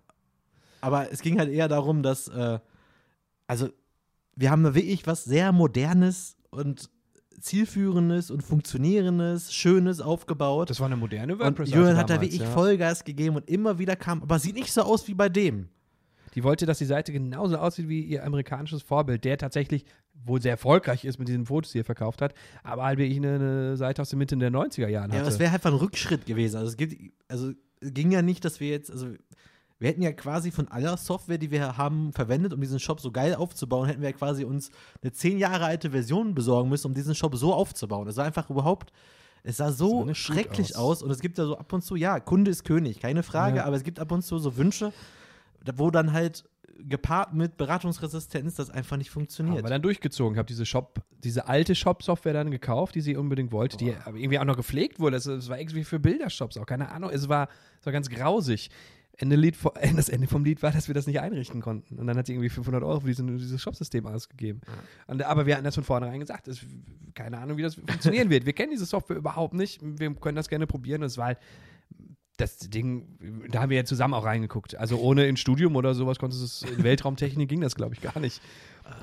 B: Aber es ging halt eher darum, dass, äh, also, wir haben wirklich was sehr Modernes und zielführendes und funktionierendes, schönes aufgebaut.
A: Das war eine moderne
B: WordPress. Und Jürgen hat da wirklich ja. Vollgas gegeben und immer wieder kam, aber sieht nicht so aus wie bei dem.
A: Die wollte, dass die Seite genauso aussieht wie ihr amerikanisches Vorbild, der tatsächlich wohl sehr erfolgreich ist mit diesen Fotos, die er verkauft hat, aber halt wirklich eine, eine Seite aus der Mitte der 90er Jahren hatte.
B: Ja, das wäre halt ein Rückschritt gewesen. Also es gibt, also es ging ja nicht, dass wir jetzt, also wir hätten ja quasi von aller Software, die wir haben, verwendet, um diesen Shop so geil aufzubauen, hätten wir ja quasi uns eine zehn Jahre alte Version besorgen müssen, um diesen Shop so aufzubauen. Es war einfach überhaupt, es sah so sah schrecklich aus. aus. Und es gibt ja so ab und zu, ja, Kunde ist König, keine Frage, ja. aber es gibt ab und zu so Wünsche, wo dann halt gepaart mit Beratungsresistenz das einfach nicht funktioniert.
A: Aber dann durchgezogen. Ich habe diese Shop, diese alte Shop-Software dann gekauft, die sie unbedingt wollte, Boah. die irgendwie auch noch gepflegt wurde. Es war irgendwie für Bildershops auch, keine Ahnung. Es war, es war ganz grausig. Ende Lied, das Ende vom Lied war, dass wir das nicht einrichten konnten. Und dann hat sie irgendwie 500 Euro für diesen, dieses Shopsystem ausgegeben. Ja. Und, aber wir hatten das von vornherein gesagt. Das, keine Ahnung, wie das funktionieren wird. Wir kennen diese Software überhaupt nicht. Wir können das gerne probieren. Und es war halt das Ding, da haben wir ja zusammen auch reingeguckt. Also ohne ein Studium oder sowas konnte es, in Weltraumtechnik ging das, glaube ich, gar nicht.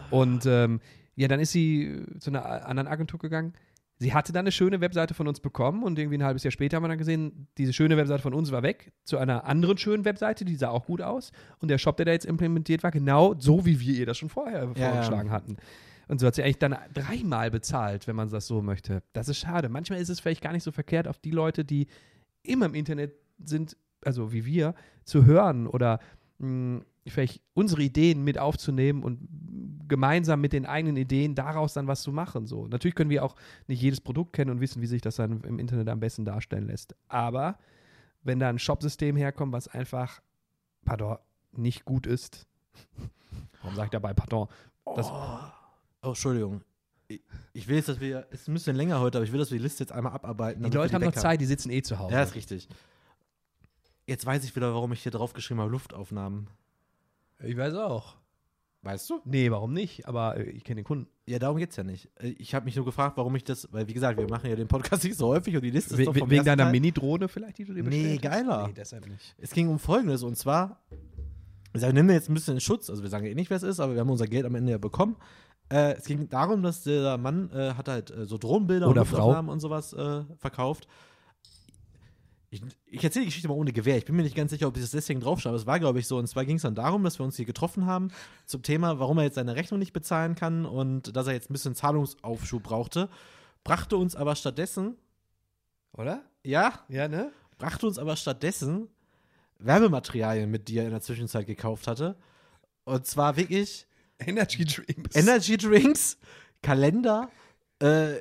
A: Und ähm, ja, dann ist sie zu einer anderen Agentur gegangen sie hatte dann eine schöne Webseite von uns bekommen und irgendwie ein halbes Jahr später haben wir dann gesehen, diese schöne Webseite von uns war weg zu einer anderen schönen Webseite, die sah auch gut aus. Und der Shop, der da jetzt implementiert war, genau so, wie wir ihr das schon vorher ja, vorgeschlagen ja. hatten. Und so hat sie eigentlich dann dreimal bezahlt, wenn man das so möchte. Das ist schade. Manchmal ist es vielleicht gar nicht so verkehrt, auf die Leute, die immer im Internet sind, also wie wir, zu hören oder mh, hm, vielleicht unsere Ideen mit aufzunehmen und gemeinsam mit den eigenen Ideen daraus dann was zu machen. So. Natürlich können wir auch nicht jedes Produkt kennen und wissen, wie sich das dann im Internet am besten darstellen lässt. Aber wenn da ein Shop-System herkommt, was einfach, pardon, nicht gut ist, warum sage ich dabei pardon?
B: Das, oh. oh, Entschuldigung. Ich, will jetzt, dass wir, es ist ein bisschen länger heute, aber ich will, dass wir die Liste jetzt einmal abarbeiten.
A: Die Leute haben noch Zeit, die sitzen eh zu Hause.
B: Ja, ist richtig. Jetzt weiß ich wieder, warum ich hier draufgeschrieben habe, Luftaufnahmen.
A: Ich weiß auch.
B: Weißt du?
A: Nee, warum nicht? Aber äh, ich kenne den Kunden.
B: Ja, darum geht's ja nicht. Äh, ich habe mich nur gefragt, warum ich das, weil wie gesagt, wir machen ja den Podcast nicht so häufig und die Liste ist doch vom
A: Wegen deiner Mini-Drohne vielleicht, die du dir
B: Nee, geiler.
A: Nee, deshalb nicht.
B: Es ging um Folgendes und zwar, ich sage, nehmen wir jetzt ein bisschen in Schutz, also wir sagen eh nicht, wer es ist, aber wir haben unser Geld am Ende ja bekommen. Äh, es ging darum, dass der Mann äh, hat halt äh, so Drohnenbilder
A: Oder und Frau.
B: und sowas äh, verkauft ich, ich erzähle die Geschichte mal ohne Gewehr. Ich bin mir nicht ganz sicher, ob ich das deswegen draufschreibe. Es war, glaube ich, so. Und zwar ging es dann darum, dass wir uns hier getroffen haben zum Thema, warum er jetzt seine Rechnung nicht bezahlen kann und dass er jetzt ein bisschen Zahlungsaufschub brauchte. Brachte uns aber stattdessen.
A: Oder?
B: Ja?
A: Ja, ne?
B: brachte uns aber stattdessen Werbematerialien mit, die er in der Zwischenzeit gekauft hatte. Und zwar wirklich
A: Energy Drinks.
B: Energy Drinks, Kalender, äh,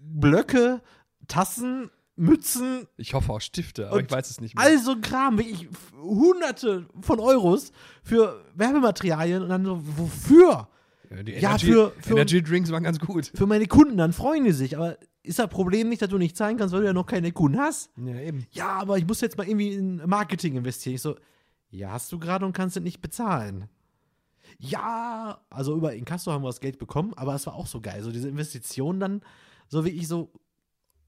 B: Blöcke, Tassen, Mützen,
A: ich hoffe auch Stifte, aber ich weiß es nicht mehr.
B: all so ein Kram, wirklich hunderte von Euros für Werbematerialien und dann so, wofür?
A: Ja, die
B: Ja,
A: Energy,
B: für- für-
A: Energy Drinks waren ganz gut.
B: Für meine Kunden, dann freuen die sich. Aber ist das Problem nicht, dass du nicht zahlen kannst, weil du ja noch keine Kunden hast?
A: Ja, eben.
B: Ja, aber ich muss jetzt mal irgendwie in Marketing investieren. Ich so, ja, hast du gerade und kannst es nicht bezahlen. Ja, also über Inkasso haben wir das Geld bekommen, aber es war auch so geil. So diese Investition dann, so wie ich so,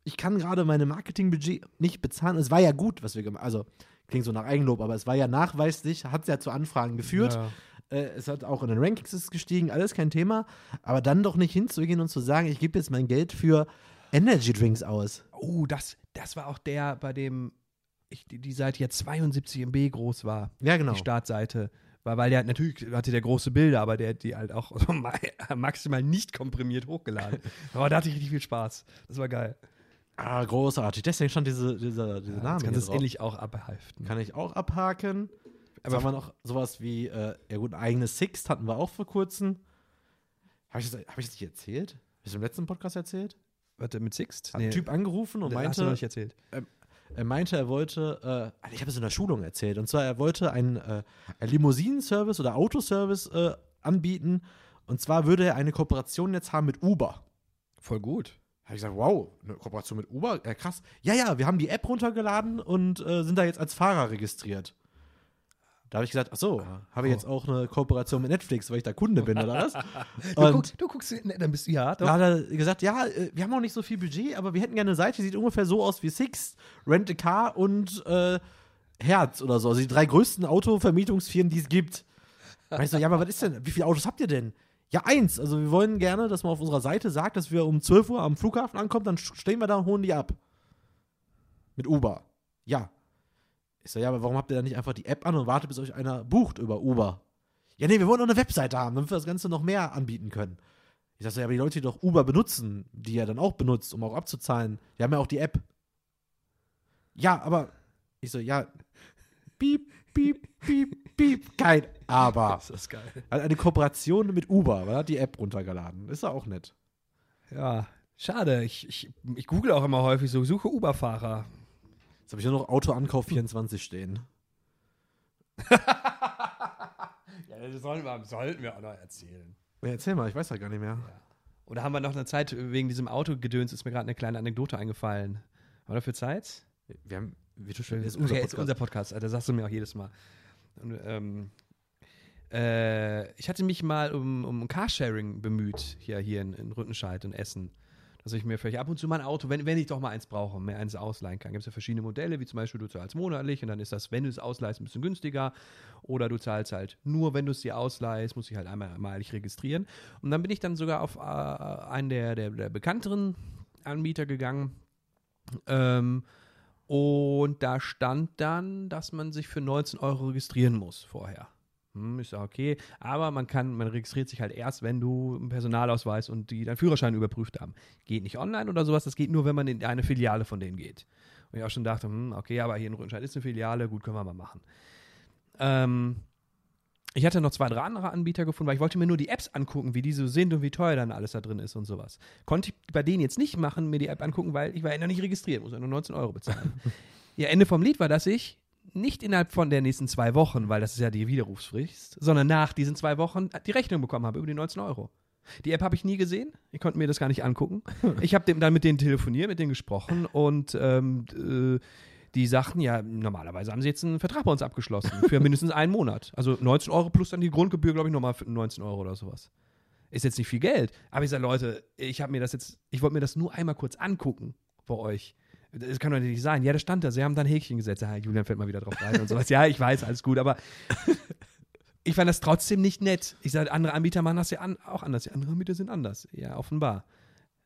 B: ich kann gerade meine Marketingbudget nicht bezahlen. Es war ja gut, was wir gemacht haben. Also, klingt so nach Eigenlob, aber es war ja nachweislich, hat es ja zu Anfragen geführt.
A: Ja.
B: Äh, es hat auch in den Rankings ist gestiegen, alles kein Thema. Aber dann doch nicht hinzugehen und zu sagen, ich gebe jetzt mein Geld für Energy Drinks aus.
A: Oh, das, das war auch der, bei dem ich, die, die Seite ja 72 MB groß war.
B: Ja, genau.
A: Die Startseite. Weil, weil der natürlich hatte der große Bilder, aber der hat die halt auch maximal nicht komprimiert hochgeladen. aber da hatte ich richtig viel Spaß. Das war geil.
B: Ah, großartig. Deswegen stand diese, dieser, dieser
A: Ja,
B: Name
A: kannst du es ähnlich auch abhalften.
B: Kann ich auch abhaken. Aber haben wir noch sowas wie, äh, ja gut, ein eigenes Sixt hatten wir auch vor kurzem. Habe ich, das- hab ich das nicht erzählt? Habe ich das im letzten Podcast erzählt?
A: Warte, mit Sixt?
B: Hat ein Typ angerufen und
A: das hast du noch
B: meinte,
A: nicht erzählt.
B: er meinte, er wollte, äh, ich habe es in der Schulung erzählt, und zwar, er wollte einen, äh, einen Limousinen-Service oder Autoservice äh, anbieten. Und zwar würde er eine Kooperation jetzt haben mit Uber.
A: Voll gut.
B: Habe ich gesagt, wow, eine Kooperation mit Uber? Ja, krass. Ja, ja, wir haben die App runtergeladen und äh, sind da jetzt als Fahrer registriert. Da habe ich gesagt, ach so, habe ich jetzt auch eine Kooperation mit Netflix, weil ich da Kunde bin oder was?
A: Du, guckst, du guckst, ne, dann bist du, ja, doch.
B: da hat er gesagt, ja, äh, wir haben auch nicht so viel Budget, aber wir hätten gerne eine Seite, die sieht ungefähr so aus wie Six, Rent a Car und äh, Herz oder so. Also die drei größten Autovermietungsfirmen, die es gibt. Da ich so, ja, aber was ist denn, wie viele Autos habt ihr denn? Ja, eins. Also wir wollen gerne, dass man auf unserer Seite sagt, dass wir um 12 Uhr am Flughafen ankommen, dann stehen wir da und holen die ab. Mit Uber. Ja. Ich so, ja, aber warum habt ihr dann nicht einfach die App an und wartet, bis euch einer bucht über Uber? Ja, nee, wir wollen noch eine Webseite haben, damit wir das Ganze noch mehr anbieten können. Ich sag so, ja, aber die Leute, die doch Uber benutzen, die er dann auch benutzt, um auch abzuzahlen, die haben ja auch die App. Ja, aber ich so, ja, piep, piep, piep, piep, kein Aber.
A: Das ist geil.
B: Also eine Kooperation mit Uber, weil er hat die App runtergeladen. Ist ja auch nett.
A: Ja, schade. Ich, ich, ich google auch immer häufig so, suche Uber-Fahrer.
B: Jetzt habe ich nur noch Autoankauf 24 stehen.
A: Ja, das sollen wir, sollten wir auch noch erzählen.
B: Ja, erzähl mal, ich weiß ja gar nicht mehr.
A: Oder haben wir noch eine Zeit, wegen diesem Autogedöns ist mir gerade eine kleine Anekdote eingefallen. Haben wir dafür Zeit?
B: Wir haben, wie du
A: Das
B: schon,
A: ist
B: ist
A: unser, okay,
B: Podcast.
A: ist unser Podcast, da sagst du mir auch jedes Mal. Und, ähm, äh, ich hatte mich mal um, um Carsharing bemüht, hier, hier in, in Rüttenscheid und Essen. Dass ich mir vielleicht ab und zu mal ein Auto, wenn, wenn ich doch mal eins brauche, mir eins ausleihen kann. Gibt es ja verschiedene Modelle, wie zum Beispiel du zahlst monatlich und dann ist das, wenn du es ausleihst, ein bisschen günstiger. Oder du zahlst halt nur, wenn du es dir ausleihst, muss ich halt einmal einmalig registrieren. Und dann bin ich dann sogar auf äh, einen der, der, der bekannteren Anbieter gegangen. Ähm, und da stand dann, dass man sich für 19 Euro registrieren muss vorher. Hm, ich sage, okay, aber man kann, man registriert sich halt erst, wenn du einen Personalausweis und die deinen Führerschein überprüft haben. Geht nicht online oder sowas, das geht nur, wenn man in eine Filiale von denen geht. Und ich auch schon dachte, hm, okay, aber hier in Rüttenscheid ist eine Filiale, gut, können wir mal machen. Ähm, ich hatte noch zwei, drei andere Anbieter gefunden, weil ich wollte mir nur die Apps angucken, wie die so sind und wie teuer dann alles da drin ist und sowas. Konnte ich bei denen jetzt nicht machen, mir die App angucken, weil ich war ja noch nicht registriert, muss ja nur 19 Euro bezahlen. ja, Ende vom Lied war, dass ich nicht innerhalb von der nächsten zwei Wochen, weil das ist ja die Widerrufsfrist, sondern nach diesen zwei Wochen die Rechnung bekommen habe über die 19 Euro. Die App habe ich nie gesehen. Ich konnte mir das gar nicht angucken. Ich habe dann mit denen telefoniert, mit denen gesprochen und ähm, äh, die sagten, ja, normalerweise haben sie jetzt einen Vertrag bei uns abgeschlossen für mindestens einen Monat. Also 19 Euro plus dann die Grundgebühr, glaube ich, nochmal 19 Euro oder sowas. Ist jetzt nicht viel Geld. Aber ich sage, Leute, ich habe mir das jetzt, ich wollte mir das nur einmal kurz angucken bei euch. Das kann doch nicht sein. Ja, das stand da. Sie haben da ein Häkchen gesetzt. Ja, Julian fällt mal wieder drauf rein und sowas. Ja, ich weiß, alles gut, aber ich fand das trotzdem nicht nett. Ich sage, andere Anbieter machen das ja an, auch anders. Die anderen Anbieter sind anders. Ja, offenbar.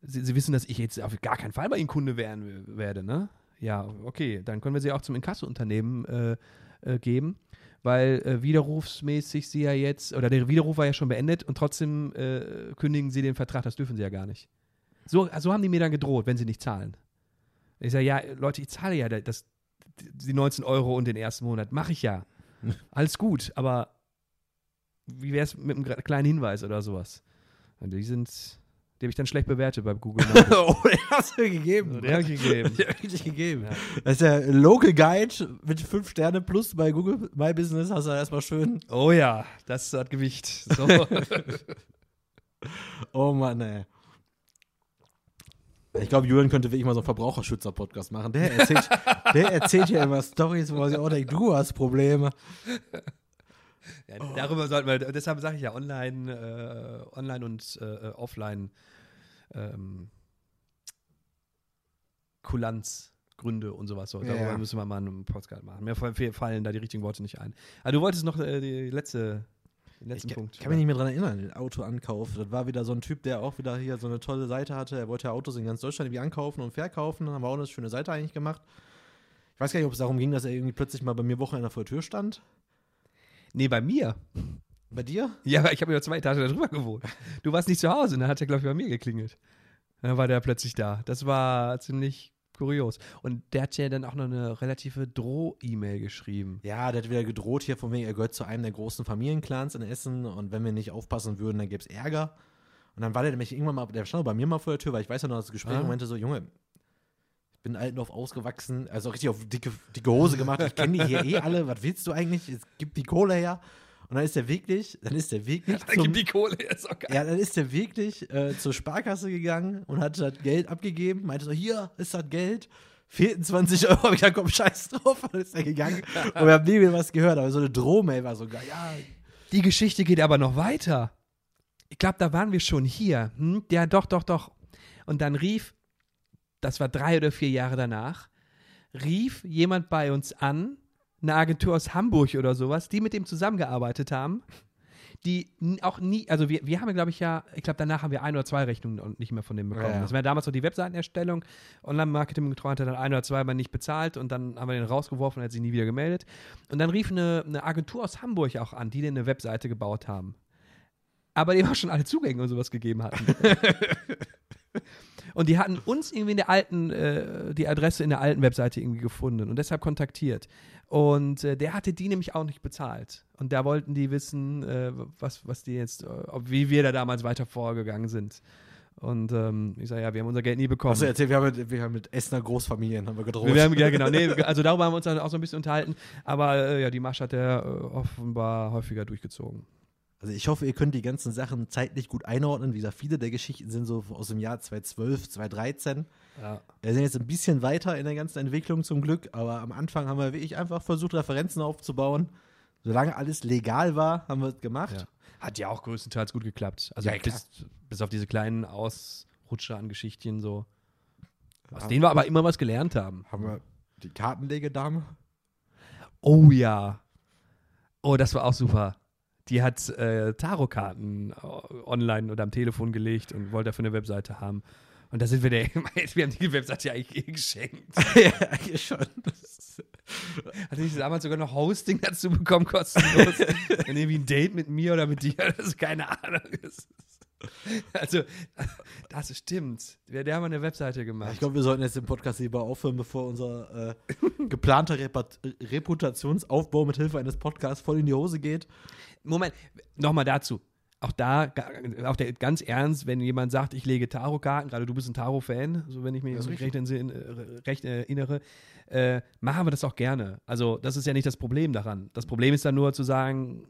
A: Sie, sie wissen, dass ich jetzt auf gar keinen Fall bei Ihnen Kunde werden werde, ne? Ja, okay. Dann können wir sie auch zum Inkasso-Unternehmen äh, äh, geben, weil äh, widerrufsmäßig sie ja jetzt, oder der Widerruf war ja schon beendet und trotzdem äh, kündigen sie den Vertrag. Das dürfen sie ja gar nicht. So, so haben die mir dann gedroht, wenn sie nicht zahlen. Ich sage, ja, Leute, ich zahle ja das, die 19 Euro und den ersten Monat. Mache ich ja. Alles gut, aber wie wäre es mit einem kleinen Hinweis oder sowas? Und die sind, die habe ich dann schlecht bewertet bei Google.
B: oh, den hast du gegeben.
A: Den habe ich gegeben.
B: Den hab ich gegeben. Das ist der Local Guide mit 5 Sterne plus bei Google My Business. Hast du erstmal schön.
A: Oh ja, das hat Gewicht. So.
B: Oh Mann, ey. Ich glaube, Julian könnte wirklich mal so einen Verbraucherschützer-Podcast machen. Der erzählt, der erzählt ja immer Stories, wo man sich auch denkt, du hast Probleme.
A: Ja, Darüber sollten wir, deshalb sage ich ja online, äh, online und äh, offline ähm, Kulanzgründe und sowas. So. Darüber
B: Ja.
A: müssen wir mal einen Podcast machen. Mir fall- fallen da die richtigen Worte nicht ein. Aber du wolltest noch äh, die letzte, den letzten
B: Ich kann,
A: Punkt.
B: kann mich nicht mehr dran erinnern, den Autoankauf. Das war wieder so ein Typ, der auch wieder hier so eine tolle Seite hatte. Er wollte ja Autos in ganz Deutschland irgendwie ankaufen und verkaufen. Dann haben wir auch eine schöne Seite eigentlich gemacht. Ich weiß gar nicht, ob es darum ging, dass er irgendwie plötzlich mal bei mir Wochenende vor der Tür stand.
A: Nee, bei mir.
B: Bei dir?
A: Ja, aber ich habe ja zwei Etagen darüber gewohnt. Du warst nicht zu Hause und dann hat er, glaube ich, bei mir geklingelt. Dann war der plötzlich da. Das war ziemlich kurios. Und der hat ja dann auch noch eine relative Droh-E-Mail geschrieben.
B: Ja, der hat wieder gedroht hier von wegen, er gehört zu einem der großen Familienclans in Essen und wenn wir nicht aufpassen würden, dann gäbe es Ärger. Und dann war der nämlich irgendwann mal, der stand bei mir mal vor der Tür, weil ich weiß ja noch das Gespräch
A: Ah.
B: und meinte so, Junge, ich bin Altendorf ausgewachsen, also richtig auf dicke, dicke Hose gemacht, ich kenne die hier eh alle, was willst du eigentlich? Es gibt die Kohle her. Und dann ist der wirklich, dann ist der wirklich
A: Dann die Kohle, ist auch geil.
B: ja, dann ist der wirklich äh, zur Sparkasse gegangen und hat das Geld abgegeben, meinte so, hier ist das Geld. Fehlten 20 Euro, hab ich gesagt, komm, scheiß drauf, und dann ist er gegangen. Und wir haben nie wieder was gehört, aber so eine Drohmail war so geil. Ja,
A: Die Geschichte geht aber noch weiter. Ich glaube, da waren wir schon hier. Hm? Ja, doch, doch, doch. Und dann rief, das war drei oder vier Jahre danach, rief jemand bei uns an, eine Agentur aus Hamburg oder sowas, die mit dem zusammengearbeitet haben, die auch nie, also wir, wir haben, glaube ich, ja, ich glaube, danach haben wir ein oder zwei Rechnungen und nicht mehr von dem bekommen.
B: Ja, ja.
A: Das war damals noch die Webseitenerstellung. Online-Marketing-Betreuer hat dann ein oder zwei Mal nicht bezahlt und dann haben wir den rausgeworfen und er hat sich nie wieder gemeldet. Und dann rief eine, eine Agentur aus Hamburg auch an, die denen eine Webseite gebaut haben. Aber die auch schon alle Zugänge und sowas gegeben hatten. und die hatten uns irgendwie in der alten, äh, die Adresse in der alten Webseite irgendwie gefunden und deshalb kontaktiert. Und äh, der hatte die nämlich auch nicht bezahlt. Und da wollten die wissen, äh, was, was die jetzt, äh, ob, wie wir da damals weiter vorgegangen sind. Und ähm, ich sage, ja, wir haben unser Geld nie bekommen.
B: Achso, erzähl, wir haben mit, wir haben mit Essener Großfamilien haben wir gedroht.
A: Wir haben, ja, genau. Nee, also darüber haben wir uns dann auch so ein bisschen unterhalten. Aber äh, ja, die Masche hat er äh, offenbar häufiger durchgezogen.
B: Also ich hoffe, ihr könnt die ganzen Sachen zeitlich gut einordnen. Wie gesagt, viele der Geschichten sind so aus dem Jahr 2012, 2013.
A: Ja.
B: Wir sind jetzt ein bisschen weiter in der ganzen Entwicklung zum Glück, aber am Anfang haben wir wirklich einfach versucht, Referenzen aufzubauen. Solange alles legal war, haben wir es gemacht.
A: Ja. Hat ja auch größtenteils gut geklappt. Also
B: Ja, klar.
A: bis, bis auf diese kleinen Ausrutscher an Geschichtchen so. Aus denen wir aber immer was gelernt haben.
B: Haben wir die Kartenlegedame?
A: Oh ja. Oh, das war auch super. Die hat äh, Tarotkarten äh, online oder am Telefon gelegt und wollte dafür eine Webseite haben. Und da sind wir der, wir haben die Webseite ja eigentlich eh geschenkt.
B: ja, eigentlich schon.
A: Hatte ich damals sogar noch Hosting dazu bekommen, kostenlos. Dann irgendwie ein Date mit mir oder mit dir, das ist keine Ahnung. Ist, also, das stimmt. Wir, der haben eine Webseite gemacht.
B: Ich glaube, wir sollten jetzt den Podcast lieber aufhören, bevor unser äh, geplanter Repat Reputationsaufbau mit Hilfe eines Podcasts voll in die Hose geht.
A: Moment, nochmal dazu. Auch da, auch der, ganz ernst, wenn jemand sagt, ich lege Tarotkarten, gerade du bist ein Tarot-Fan, so wenn ich mich recht, entsin- äh, recht erinnere, äh, machen wir das auch gerne. Also, das ist ja nicht das Problem daran. Das Problem ist dann nur zu sagen,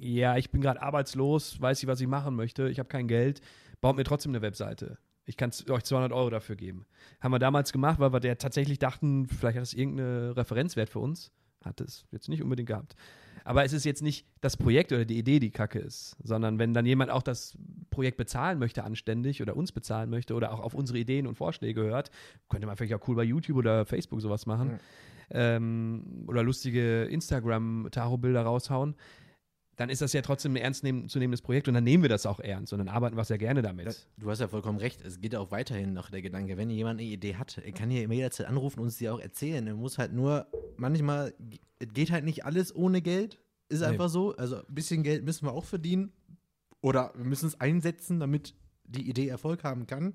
A: ja, ich bin gerade arbeitslos, weiß nicht, was ich machen möchte, ich habe kein Geld, baut mir trotzdem eine Webseite. Ich kann euch 200 Euro dafür geben. Haben wir damals gemacht, weil wir der tatsächlich dachten, vielleicht hat das irgendeine Referenzwert für uns. Hat es jetzt nicht unbedingt gehabt. Aber es ist jetzt nicht das Projekt oder die Idee, die kacke ist, sondern wenn dann jemand auch das Projekt bezahlen möchte, anständig oder uns bezahlen möchte oder auch auf unsere Ideen und Vorschläge hört, könnte man vielleicht auch cool bei YouTube oder Facebook sowas machen.
B: Mhm.
A: Ähm, oder lustige Instagram-Tarot-Bilder raushauen. Dann ist das ja trotzdem ein ernst nehmen, zu nehmendes Projekt und dann nehmen wir das auch ernst und dann arbeiten wir sehr gerne damit.
B: Du hast ja vollkommen recht. Es geht auch weiterhin noch der Gedanke, wenn jemand eine Idee hat, er kann hier immer jederzeit anrufen und uns die auch erzählen. Er muss halt nur, manchmal, es geht halt nicht alles ohne Geld. Ist
A: Nee.
B: einfach so. Also ein bisschen Geld müssen wir auch verdienen. Oder wir müssen es einsetzen, damit die Idee Erfolg haben kann.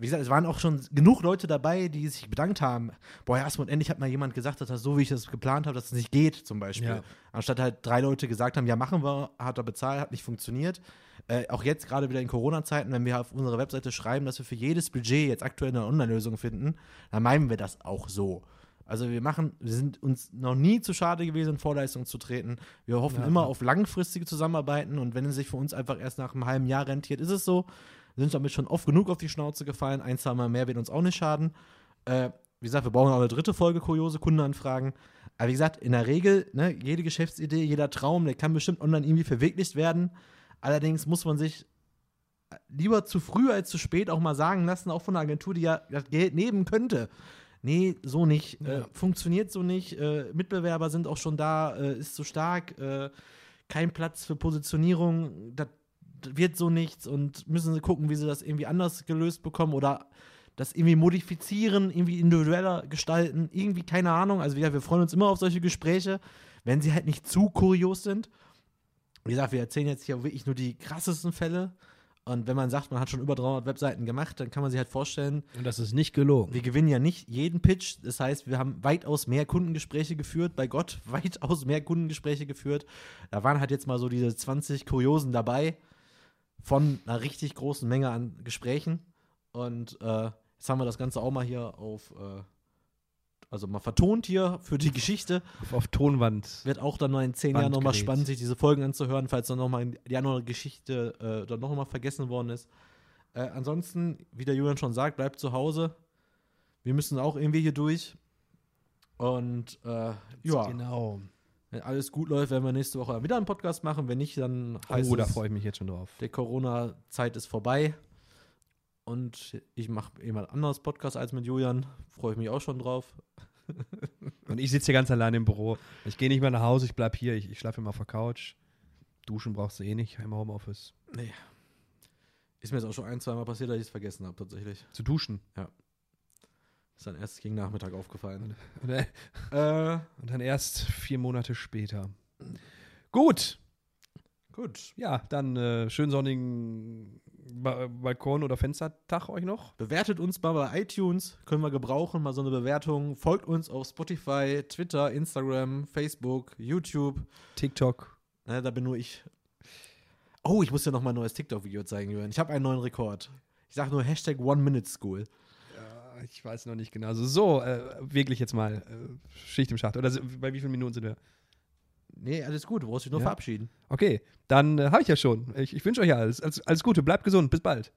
B: Wie gesagt, es waren auch schon genug Leute dabei, die sich bedankt haben. Boah, Asmund, endlich hat mal jemand gesagt, dass das so, wie ich das geplant habe, dass es nicht geht, zum Beispiel.
A: Ja.
B: Anstatt halt drei Leute gesagt haben, ja, machen wir, hat er bezahlt, hat nicht funktioniert. Äh, auch jetzt gerade wieder in Corona-Zeiten, wenn wir auf unserer Webseite schreiben, dass wir für jedes Budget jetzt aktuell eine Online-Lösung finden, dann meinen wir das auch so. Also wir machen, wir sind uns noch nie zu schade gewesen, in Vorleistungen zu treten. Wir hoffen
A: Ja.
B: immer auf langfristige Zusammenarbeiten und wenn es sich für uns einfach erst nach einem halben Jahr rentiert, ist es so. Sind damit schon oft genug auf die Schnauze gefallen. Ein, zwei Mal mehr wird uns auch nicht schaden. Äh, wie gesagt, wir brauchen auch eine dritte Folge kuriose Kundenanfragen. Aber wie gesagt, in der Regel, ne, jede Geschäftsidee, jeder Traum, der kann bestimmt online irgendwie verwirklicht werden. Allerdings muss man sich lieber zu früh als zu spät auch mal sagen lassen, auch von einer Agentur, die ja das Geld nehmen könnte. Nee, so nicht. Äh,
A: Ja.
B: funktioniert so nicht. Äh, Mitbewerber sind auch schon da, äh, ist zu stark. Äh, kein Platz für Positionierung. Das wird so nichts und müssen sie gucken, wie sie das irgendwie anders gelöst bekommen oder das irgendwie modifizieren, irgendwie individueller gestalten. Irgendwie, keine Ahnung. Also, wie gesagt, wir freuen uns immer auf solche Gespräche, wenn sie halt nicht zu kurios sind. Wie gesagt, wir erzählen jetzt hier wirklich nur die krassesten Fälle. Und wenn man sagt, man hat schon über 300 Webseiten gemacht, dann kann man sich halt vorstellen,
A: Und das ist nicht gelogen.
B: wir gewinnen ja nicht jeden Pitch. Das heißt, wir haben weitaus mehr Kundengespräche geführt. Bei Gott weitaus mehr Kundengespräche geführt. Da waren halt jetzt mal so diese 20 Kuriosen dabei von einer richtig großen Menge an Gesprächen. Und äh, jetzt haben wir das Ganze auch mal hier auf, äh, also mal vertont hier für die Geschichte.
A: Auf, auf Tonwand.
B: Wird auch dann noch in zehn Jahren nochmal spannend, sich diese Folgen anzuhören, falls dann nochmal die andere Geschichte äh, dann nochmal vergessen worden ist. Äh, ansonsten, wie der Julian schon sagt, bleibt zu Hause. Wir müssen auch irgendwie hier durch. Und äh, ja,
A: Genau.
B: Wenn alles gut läuft, werden wir nächste Woche wieder einen Podcast machen. Wenn nicht, dann heißt
A: Oh, da freue ich mich jetzt schon drauf.
B: der Corona-Zeit ist vorbei. Und ich mache jemand anderes Podcast als mit Julian. Freue ich mich auch schon drauf.
A: Und ich sitze hier ganz allein im Büro. Ich gehe nicht mehr nach Hause, ich bleib hier. Ich, ich schlafe immer auf der Couch. Duschen brauchst du eh nicht, im Homeoffice.
B: Nee. Ist mir jetzt auch schon ein, zwei Mal passiert, dass ich es vergessen habe, tatsächlich.
A: Zu duschen.
B: Ist dann erst gegen Nachmittag aufgefallen.
A: Und, äh,
B: Äh,
A: und dann erst vier Monate später. Gut.
B: gut.
A: Ja, dann äh, schönen sonnigen ba Balkon- oder Fenstertag euch noch.
B: Bewertet uns mal bei iTunes, können wir gebrauchen, mal so eine Bewertung. Folgt uns auf Spotify, Twitter, Instagram, Facebook, YouTube.
A: TikTok.
B: Ne, da bin nur ich. Oh, ich muss dir noch mal ein neues TikTok-Video zeigen, Jürgen. Ich habe einen neuen Rekord. Ich sage nur Hashtag One Minute School.
A: Ich weiß noch nicht genau. Also so, äh, wirklich jetzt mal äh, Schicht im Schacht. Oder so, bei wie vielen Minuten sind wir?
B: Nee, alles gut, du brauchst dich nur
A: Ja.
B: verabschieden.
A: Okay, dann äh, habe ich ja schon. Ich, ich wünsche euch ja alles, alles, alles Gute. Bleibt gesund. Bis bald.